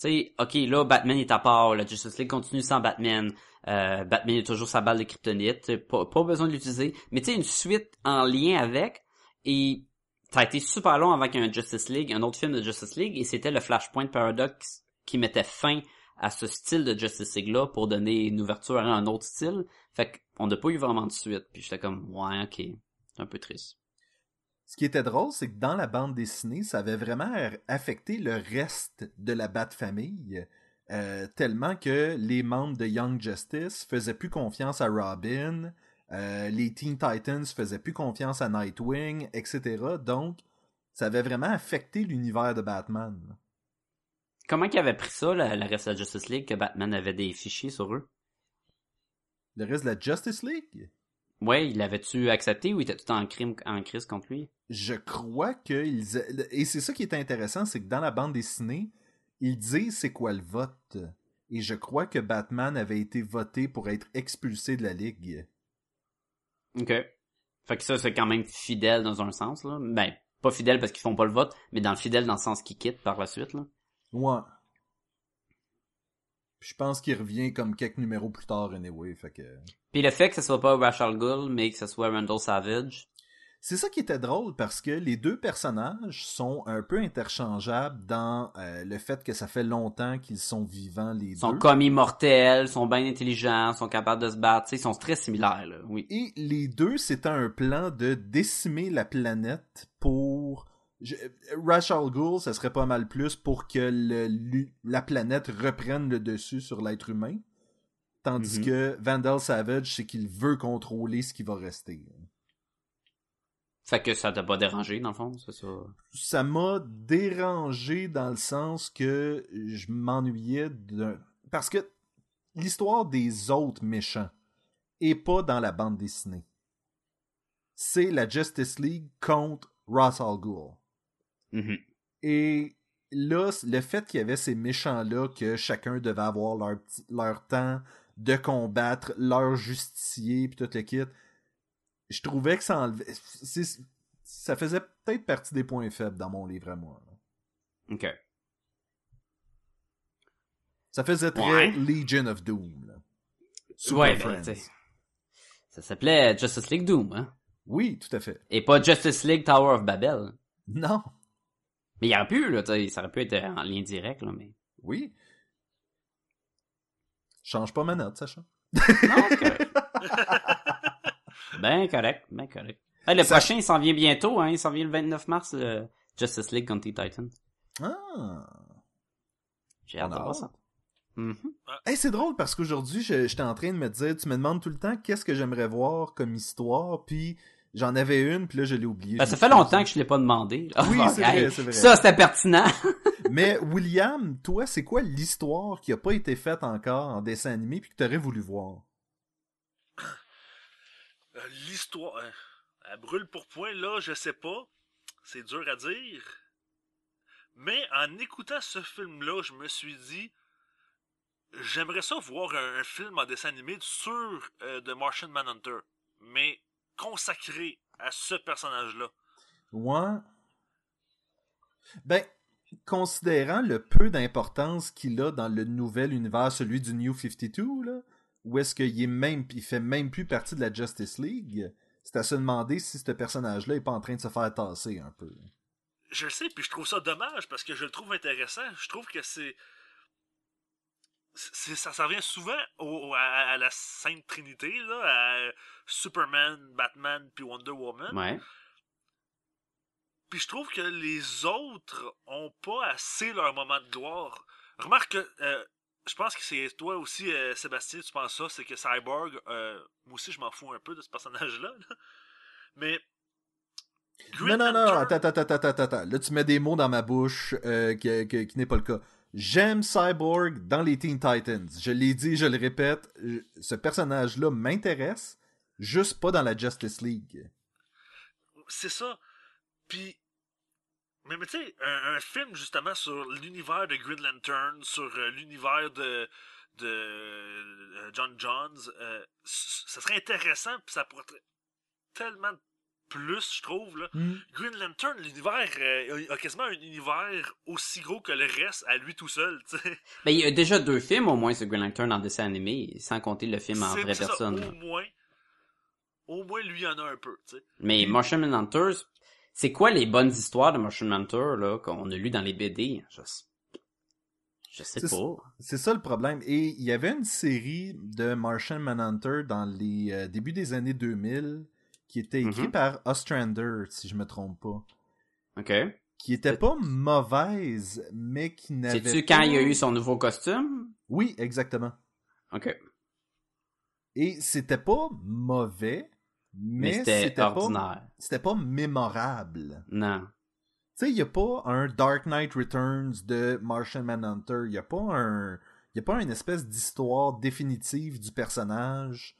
Tu sais, ok, là, Batman est à part, la Justice League continue sans Batman, euh, Batman a toujours sa balle de kryptonite, pas, pas besoin de l'utiliser, mais tu sais, une suite en lien avec, et ça a été super long ait un Justice League, un autre film de Justice League, et c'était le Flashpoint Paradox qui mettait fin à ce style de Justice League-là pour donner une ouverture à un autre style. Fait qu'on n'a pas eu vraiment de suite, puis j'étais comme, ouais, ok, un peu triste. Ce qui était drôle, c'est que dans la bande dessinée, ça avait vraiment affecté le reste de la Bat-famille, euh, tellement que les membres de Young Justice faisaient plus confiance à Robin, euh, les Teen Titans faisaient plus confiance à Nightwing, etc. Donc, ça avait vraiment affecté l'univers de Batman. Comment qu'il avait pris ça, la reste de la Justice League, que Batman avait des fichiers sur eux? Le reste de la Justice League, Ouais, il l'avait-tu accepté ou il était tout en crime, en crise contre lui? je crois qu'ils... Et c'est ça qui est intéressant, c'est que dans la bande dessinée, ils disent c'est quoi le vote. Et je crois que Batman avait été voté pour être expulsé de la Ligue. Ok. Fait que ça, c'est quand même fidèle dans un sens, là. Ben, pas fidèle parce qu'ils font pas le vote, mais dans le fidèle dans le sens qu'ils quittent par la suite, là. Ouais. Puis je pense qu'il revient comme quelques numéros plus tard, anyway. Fait que... Puis le fait que ce soit pas Rachel Gull, mais que ce soit Randall Savage. C'est ça qui était drôle parce que les deux personnages sont un peu interchangeables dans euh, le fait que ça fait longtemps qu'ils sont vivants les Ils sont deux. comme immortels, sont bien intelligents, sont capables de se battre, ils sont très similaires, là. Oui. Et les deux, c'était un plan de décimer la planète pour... Je... Rachel Gould, ça serait pas mal plus pour que le- la planète reprenne le dessus sur l'être humain. Tandis Mhm. que Vandal Savage, c'est qu'il veut contrôler ce qui va rester. Fait que ça t'a pas dérangé, dans le fond, c'est ça? ça m'a dérangé dans le sens que je m'ennuyais d'un... Parce que l'histoire des autres méchants est pas dans la bande dessinée. C'est la Justice League contre Ra's al Ghul. Mhm. Et là, le fait qu'il y avait ces méchants-là, que chacun devait avoir leur, petit- leur temps de combattre, leur justicier, puis tout le kit, je trouvais que ça enlevait... Ça faisait peut-être partie des points faibles dans mon livre à moi. là. Ok. Ça faisait très Ouais. Legion of Doom. Là. Super ouais, ben, ça s'appelait Justice League Doom, hein? Oui, tout à fait. Et pas Justice League Tower of Babel. Non. Mais il aurait pu, là, ça aurait pu être en lien direct, là, mais... Oui. Change pas ma note, Sacha. Non, c'est correct. ben correct, ben correct. Hey, le Ça- prochain, il s'en vient bientôt, hein, il s'en vient le 29 mars, euh, Justice League contre Teen Titans. Ah. J'ai hâte de a voir ça. Mhm. Hey, c'est drôle parce qu'aujourd'hui, je- j'étais en train de me dire, tu me demandes tout le temps qu'est-ce que j'aimerais voir comme histoire, puis j'en avais une, puis là, je l'ai oublié. Ben, ça fait longtemps que je l'ai pas demandé. là. Oui, c'est vrai, c'est vrai. Ça, c'était pertinent. Mais William, toi, c'est quoi l'histoire qui a pas été faite encore en dessin animé puis que t'aurais voulu voir? Euh, L'histoire. euh, Elle brûle pour point, là, je sais pas. C'est dur à dire. Mais en écoutant ce film-là, je me suis dit. J'aimerais ça voir un, un film en dessin animé sur euh, The Martian Manhunter. Mais consacré à ce personnage-là. Ouais. Ben, considérant le peu d'importance qu'il a dans le nouvel univers, celui du New 52, là, où est-ce qu'il est même, il fait même plus partie de la Justice League, c'est à se demander si ce personnage-là est pas en train de se faire tasser un peu. Je le sais, puis je trouve ça dommage parce que je le trouve intéressant. Je trouve que c'est. C'est- ça, ça revient souvent au- à, à la Sainte Trinité, là, à Superman, Batman, puis Wonder Woman. ouais. Puis je trouve que les autres ont pas assez leur moment de gloire. Remarque que, euh, je pense que c'est toi aussi, euh, Sébastien, tu penses ça, c'est que Cyborg, euh, moi aussi je m'en fous un peu de ce personnage-là, là. mais... Green non, non, non, attends, attends, attends, attends, attends. Là, tu mets des mots dans ma bouche euh, qui, qui- qui n'est pas le cas. J'aime Cyborg dans les Teen Titans. Je l'ai dit, je le répète, ce personnage-là m'intéresse, juste pas dans la Justice League. C'est ça. Puis, mais, tu sais, un, film justement sur l'univers de Green Lantern, sur euh, l'univers de, euh, John Johns, euh, ça serait intéressant, puis ça pourrait être tellement plus, je trouve. Là. Green Lantern, l'univers, euh, a quasiment un univers aussi gros que le reste à lui tout seul, tu sais. Ben, il y a déjà deux films, au moins, sur Green Lantern en dessin animé, sans compter le film en vraie ça, personne. au moins, au moins lui en a un peu. Mais Martian Manhunter, c'est quoi les bonnes histoires de Martian Manhunter, là, qu'on a lu dans les BD? Je, je sais pas. C'est ça le problème. Et il y avait une série de Martian Manhunter dans les euh, débuts des années 2000 qui était écrite Mhm. par Ostrander, si je me trompe pas. OK. Qui était pas mauvaise, mais qui n'avait pas... quand il a eu son nouveau costume? Oui, exactement. OK. Et c'était pas mauvais, mais, Mais c'était c'était pas ordinaire. c'était pas mémorable. Non. Tu sais, il y a pas un Dark Knight Returns de Martian Manhunter, il y a pas un il a pas une espèce d'histoire définitive du personnage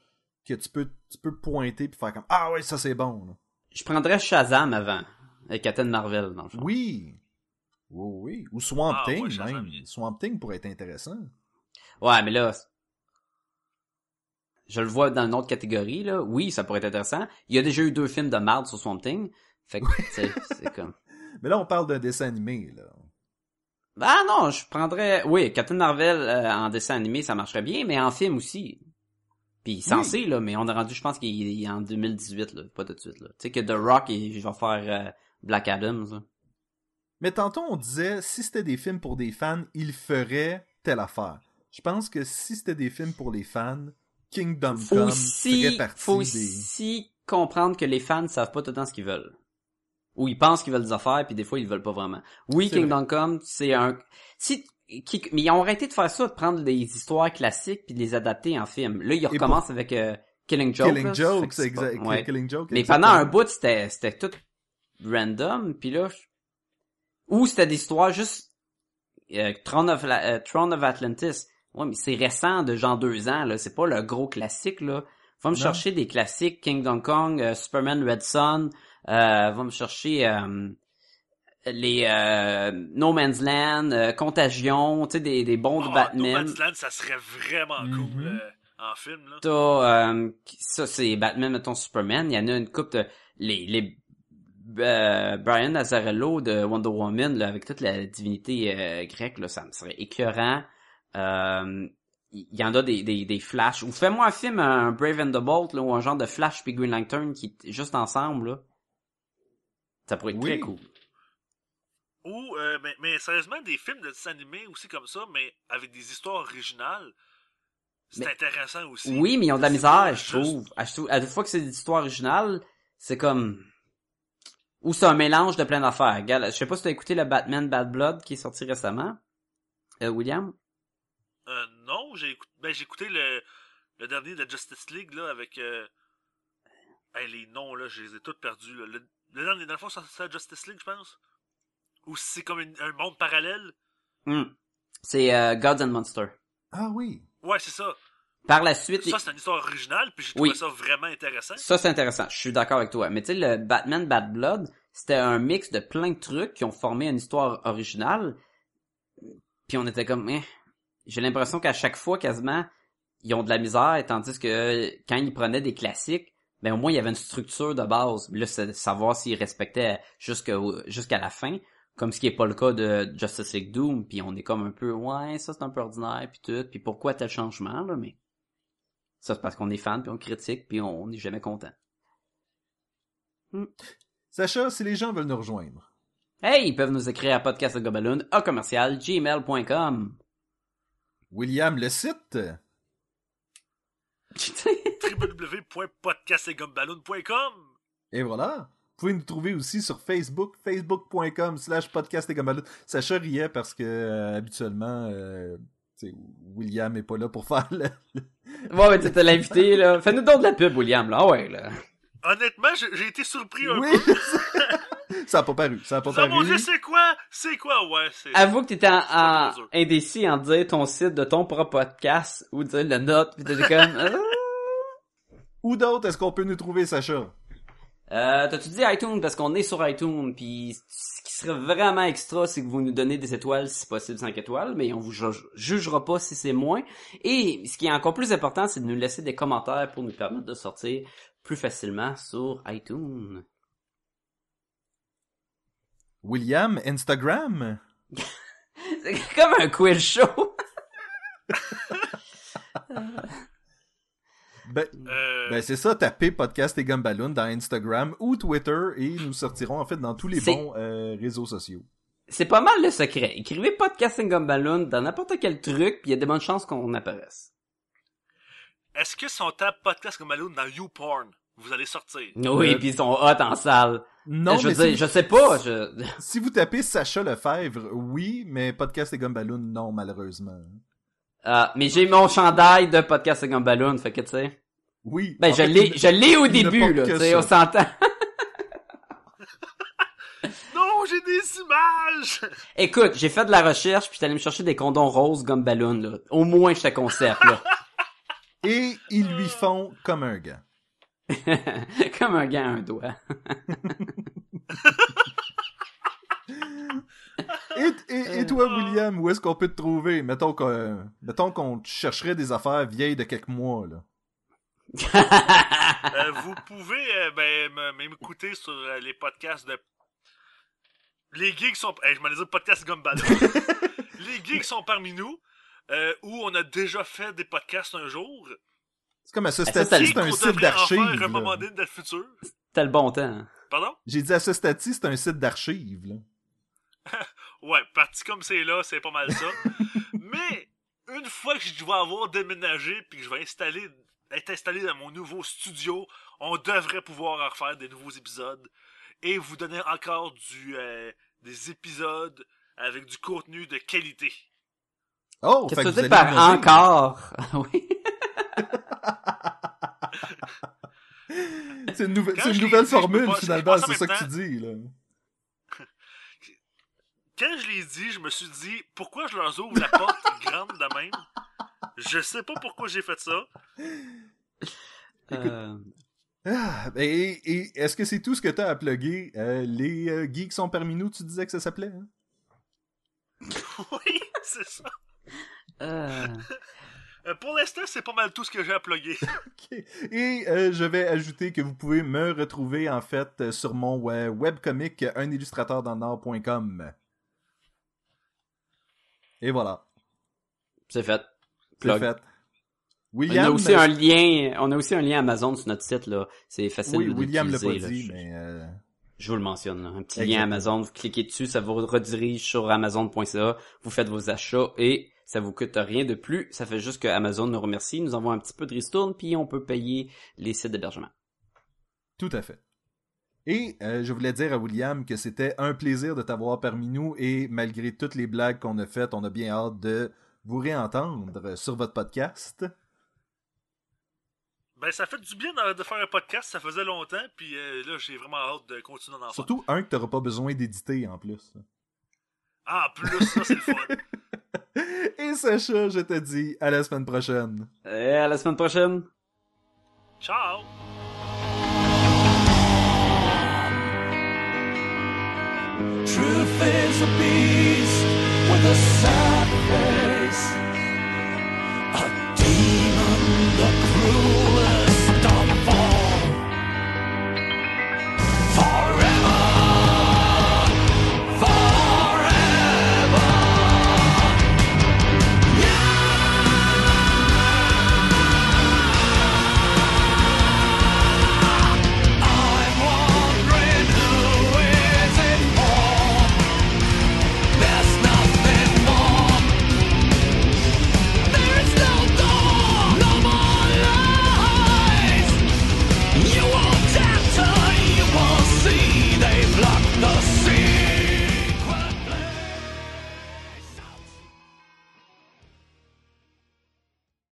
que tu peux tu peux pointer puis faire comme ah ouais, ça c'est bon. là. Je prendrais Shazam avant, avec Captain Marvel, dans le fond. Oui. Oui, oui. Ou Swamp Ah, Thing, ouais, Shazam, même. Swamp Thing pourrait être intéressant. Ouais, mais là, je le vois dans une autre catégorie, là. Oui, ça pourrait être intéressant. Il y a déjà eu deux films de marde sur Swamp Thing. Fait que, tu sais, c'est comme... Mais là, on parle d'un dessin animé, là. Ah non, je prendrais... Oui, Captain Marvel euh, en dessin animé, ça marcherait bien, mais en film aussi. Puis censé, là, mais on a rendu, je pense qu'il est en 2018, là, pas tout de suite, là. Tu sais que The Rock, il va faire euh, Black Adams, là. Mais tantôt, on disait, si c'était des films pour des fans, ils feraient telle affaire. Je pense que si c'était des films pour les fans, Kingdom Faut Come aussi, ferait partie faut des... aussi comprendre que les fans savent pas tout le temps ce qu'ils veulent. Ou ils pensent qu'ils veulent des affaires, puis des fois ils le veulent pas vraiment. Oui, Kingdom Come, c'est un... Si... qui- Mais ils ont arrêté de faire ça, de prendre des histoires classiques puis de les adapter en film. Là, ils pour- recommencent avec euh, Killing Joke. Killing Joke, c'est pas- exact. ouais. Killing Joke. Mais exactement. pendant un bout, c'était c'était tout random, puis là... Ou c'était des histoires juste... euh, Throne, of la- euh, Throne of Atlantis. Ouais, mais c'est récent, de genre deux ans, là. C'est pas le gros classique, là. Va me Non. chercher des classiques, Kingdom Kong, euh, Superman Red Son, euh, va me chercher euh, les euh, No Man's Land, euh, Contagion, tu sais, des, des bons de Ah, No Batman. Man's Land, ça serait vraiment Mhm. cool euh, en film. Là. T'as, euh, ça c'est Batman, mettons Superman. Il y en a une coupe de les les euh, Brian Nazarello de Wonder Woman là, avec toute la divinité euh, grecque là, ça me serait écœurant. Euh, il y en a des, des, des Flash. Ou fais-moi un film, un Brave and the Bolt, là, ou un genre de Flash puis Green Lantern qui est juste ensemble, là. Ça pourrait être Oui. très cool. Ou, euh, mais, mais sérieusement, des films de dessins animés aussi comme ça, mais avec des histoires originales, c'est Mais- intéressant aussi. Oui, mais ils ont de la misère, pas je juste- trouve. À, je trouve- à chaque fois que c'est des histoires originales, c'est comme... Ou c'est un mélange de plein d'affaires. Je sais pas si t'as écouté le Batman Bad Blood qui est sorti récemment. Euh, William? Euh, non, j'ai écouté, ben, j'ai écouté le, le dernier de Justice League là, avec euh, hey, les noms, là, je les ai tous perdus. là. Le, le dernier, dans le fond, c'est c'est Justice League, je pense. Ou c'est comme une- un monde parallèle? Hmm. C'est euh, Gods and Monsters. Ah oui. Ouais, c'est ça. Par la suite... Ça, c'est une histoire originale, puis j'ai Oui. trouvé ça vraiment intéressant. Ça, c'est intéressant. Je suis d'accord avec toi. Mais tu sais, le Batman Bad Blood, c'était un mix de plein de trucs qui ont formé une histoire originale. Puis on était comme, eh. j'ai l'impression qu'à chaque fois, quasiment, ils ont de la misère, tandis que quand ils prenaient des classiques, ben au moins il y avait une structure de base. Là, c'est de savoir s'ils respectaient jusqu'à jusqu'à la fin, comme ce qui est pas le cas de Justice League Doom. Puis on est comme un peu, ouais, ça c'est un peu ordinaire, puis tout. Puis pourquoi tel changement là, mais ça c'est parce qu'on est fan, puis on critique, puis on n'est jamais content. Sacha, si les gens veulent nous rejoindre. Hey, ils peuvent nous écrire à podcastgobaloon à commercial gmail.com. William, le site? www.podcastetgumballoon.com Et voilà. Vous pouvez nous trouver aussi sur Facebook, facebook.com slash podcast et gumballoon. Sacha riait parce que euh, habituellement, euh, William est pas là pour faire le... Ouais, ouais, tu t'es l'invité, là. Fais-nous donc de la pub, William, là. Ah ouais, là. Honnêtement, j'ai été surpris un Oui! peu. ça a pas paru. Ça a pas Ça, mon dieu, paru. c'est quoi? C'est quoi? Ouais, c'est... Avoue que t'étais en, indécis en dire ton site de ton propre podcast ou dire le note, pis t'étais comme... euh, Où d'autre est-ce qu'on peut nous trouver, Sacha? Euh, t'as-tu dit iTunes? Parce qu'on est sur iTunes, puis ce qui serait vraiment extra, c'est que vous nous donnez des étoiles, si possible 5 étoiles, mais on vous juge- jugera pas si c'est moins. Et ce qui est encore plus important, c'est de nous laisser des commentaires pour nous permettre de sortir plus facilement sur iTunes. William, Instagram? C'est comme un quiz show. Ben, Euh, ben c'est ça, tapez Podcast et Gumballoon dans Instagram ou Twitter et nous sortirons en fait dans tous les bons euh, réseaux sociaux. C'est pas mal le secret. Écrivez Podcasting Gumballoon dans n'importe quel truc, puis il y a de bonnes chances qu'on apparaisse. Est-ce que si on tape podcast Alone dans YouPorn, vous allez sortir? Oui, Euh, puis ils sont hot en salle. Non, je mais veux dire, si, je sais pas, je... si vous tapez Sacha Lefebvre, oui, mais Podcast et Gumballoon, non, malheureusement. Ah, mais j'ai mon chandail de Podcasting Gumballoon, fait que tu sais... Oui. Ben, en je l'ai, je l'ai au début, là, tu sais, on s'entend. Non, j'ai des images! Écoute, j'ai fait de la recherche, puis t'allais me chercher des condoms roses Gumballoon, là. Au moins, je te concept, là. Et ils lui font comme un gars. Comme un gars à un doigt. Et, et, et toi, Euh. William, où est-ce qu'on peut te trouver? Mettons qu'on mettons qu'on chercherait des affaires vieilles de quelques mois, là. Euh, vous pouvez euh, ben, m'écouter sur euh, les podcasts de... Les geeks sont... Hey, je m'en dire podcast Gumball. les geeks sont parmi nous, euh, où on a déjà fait des podcasts un jour. C'est comme à ce le- c'est un site d'archives. dans le futur. C'était le bon temps. Pardon? J'ai dit à ce stade c'est un site d'archives, là. Ouais, parti comme c'est là, c'est pas mal ça. Mais, une fois que je vais avoir déménagé puis que je vais installer, être installé dans mon nouveau studio, on devrait pouvoir en refaire des nouveaux épisodes et vous donner encore du, euh, des épisodes avec du contenu de qualité. Oh, Qu'est-ce fait que tu par encore? oui. C'est une, nouvelle- une formule, finalement, c'est ça que tu dis, là. Quand je l'ai dit, je me suis dit, pourquoi je leur ouvre la porte grande de même? Je sais pas pourquoi j'ai fait ça. Euh, Ah, et, et est-ce que c'est tout ce que tu as à plugger? Euh, les euh, geeks sont parmi nous, tu disais que ça s'appelait? Hein? oui, c'est ça. Pour l'instant, c'est pas mal tout ce que j'ai à plugger. Et euh, je vais ajouter que vous pouvez me retrouver en fait sur mon euh, webcomic unillustrateurdansnord.com. Et voilà, c'est fait. c'est fait. On a William, aussi un lien, on a aussi un lien Amazon sur notre site là. C'est facile oui, de William l'a pas là. dit, Je- mais euh, Je vous le mentionne, là. un petit lien. Amazon, vous cliquez dessus, ça vous redirige sur amazon.ca, vous faites vos achats et ça vous coûte rien de plus, ça fait juste que Amazon nous remercie, nous envoie un petit peu de ristourne, puis on peut payer les sites d'hébergement. Tout à fait. Et euh, je voulais dire à William que c'était un plaisir de t'avoir parmi nous et malgré toutes les blagues qu'on a faites, on a bien hâte de vous réentendre sur votre podcast. Ben, ça fait du bien de faire un podcast, ça faisait longtemps, puis euh, là, j'ai vraiment hâte de continuer d'en faire. Surtout un que t'auras pas besoin d'éditer en plus. Ah, en plus, ça, c'est le fun. Et Sacha, je te dis à la semaine prochaine. Et à la semaine prochaine! Ciao! truth is a beast with a sad face, a demon, the cruel.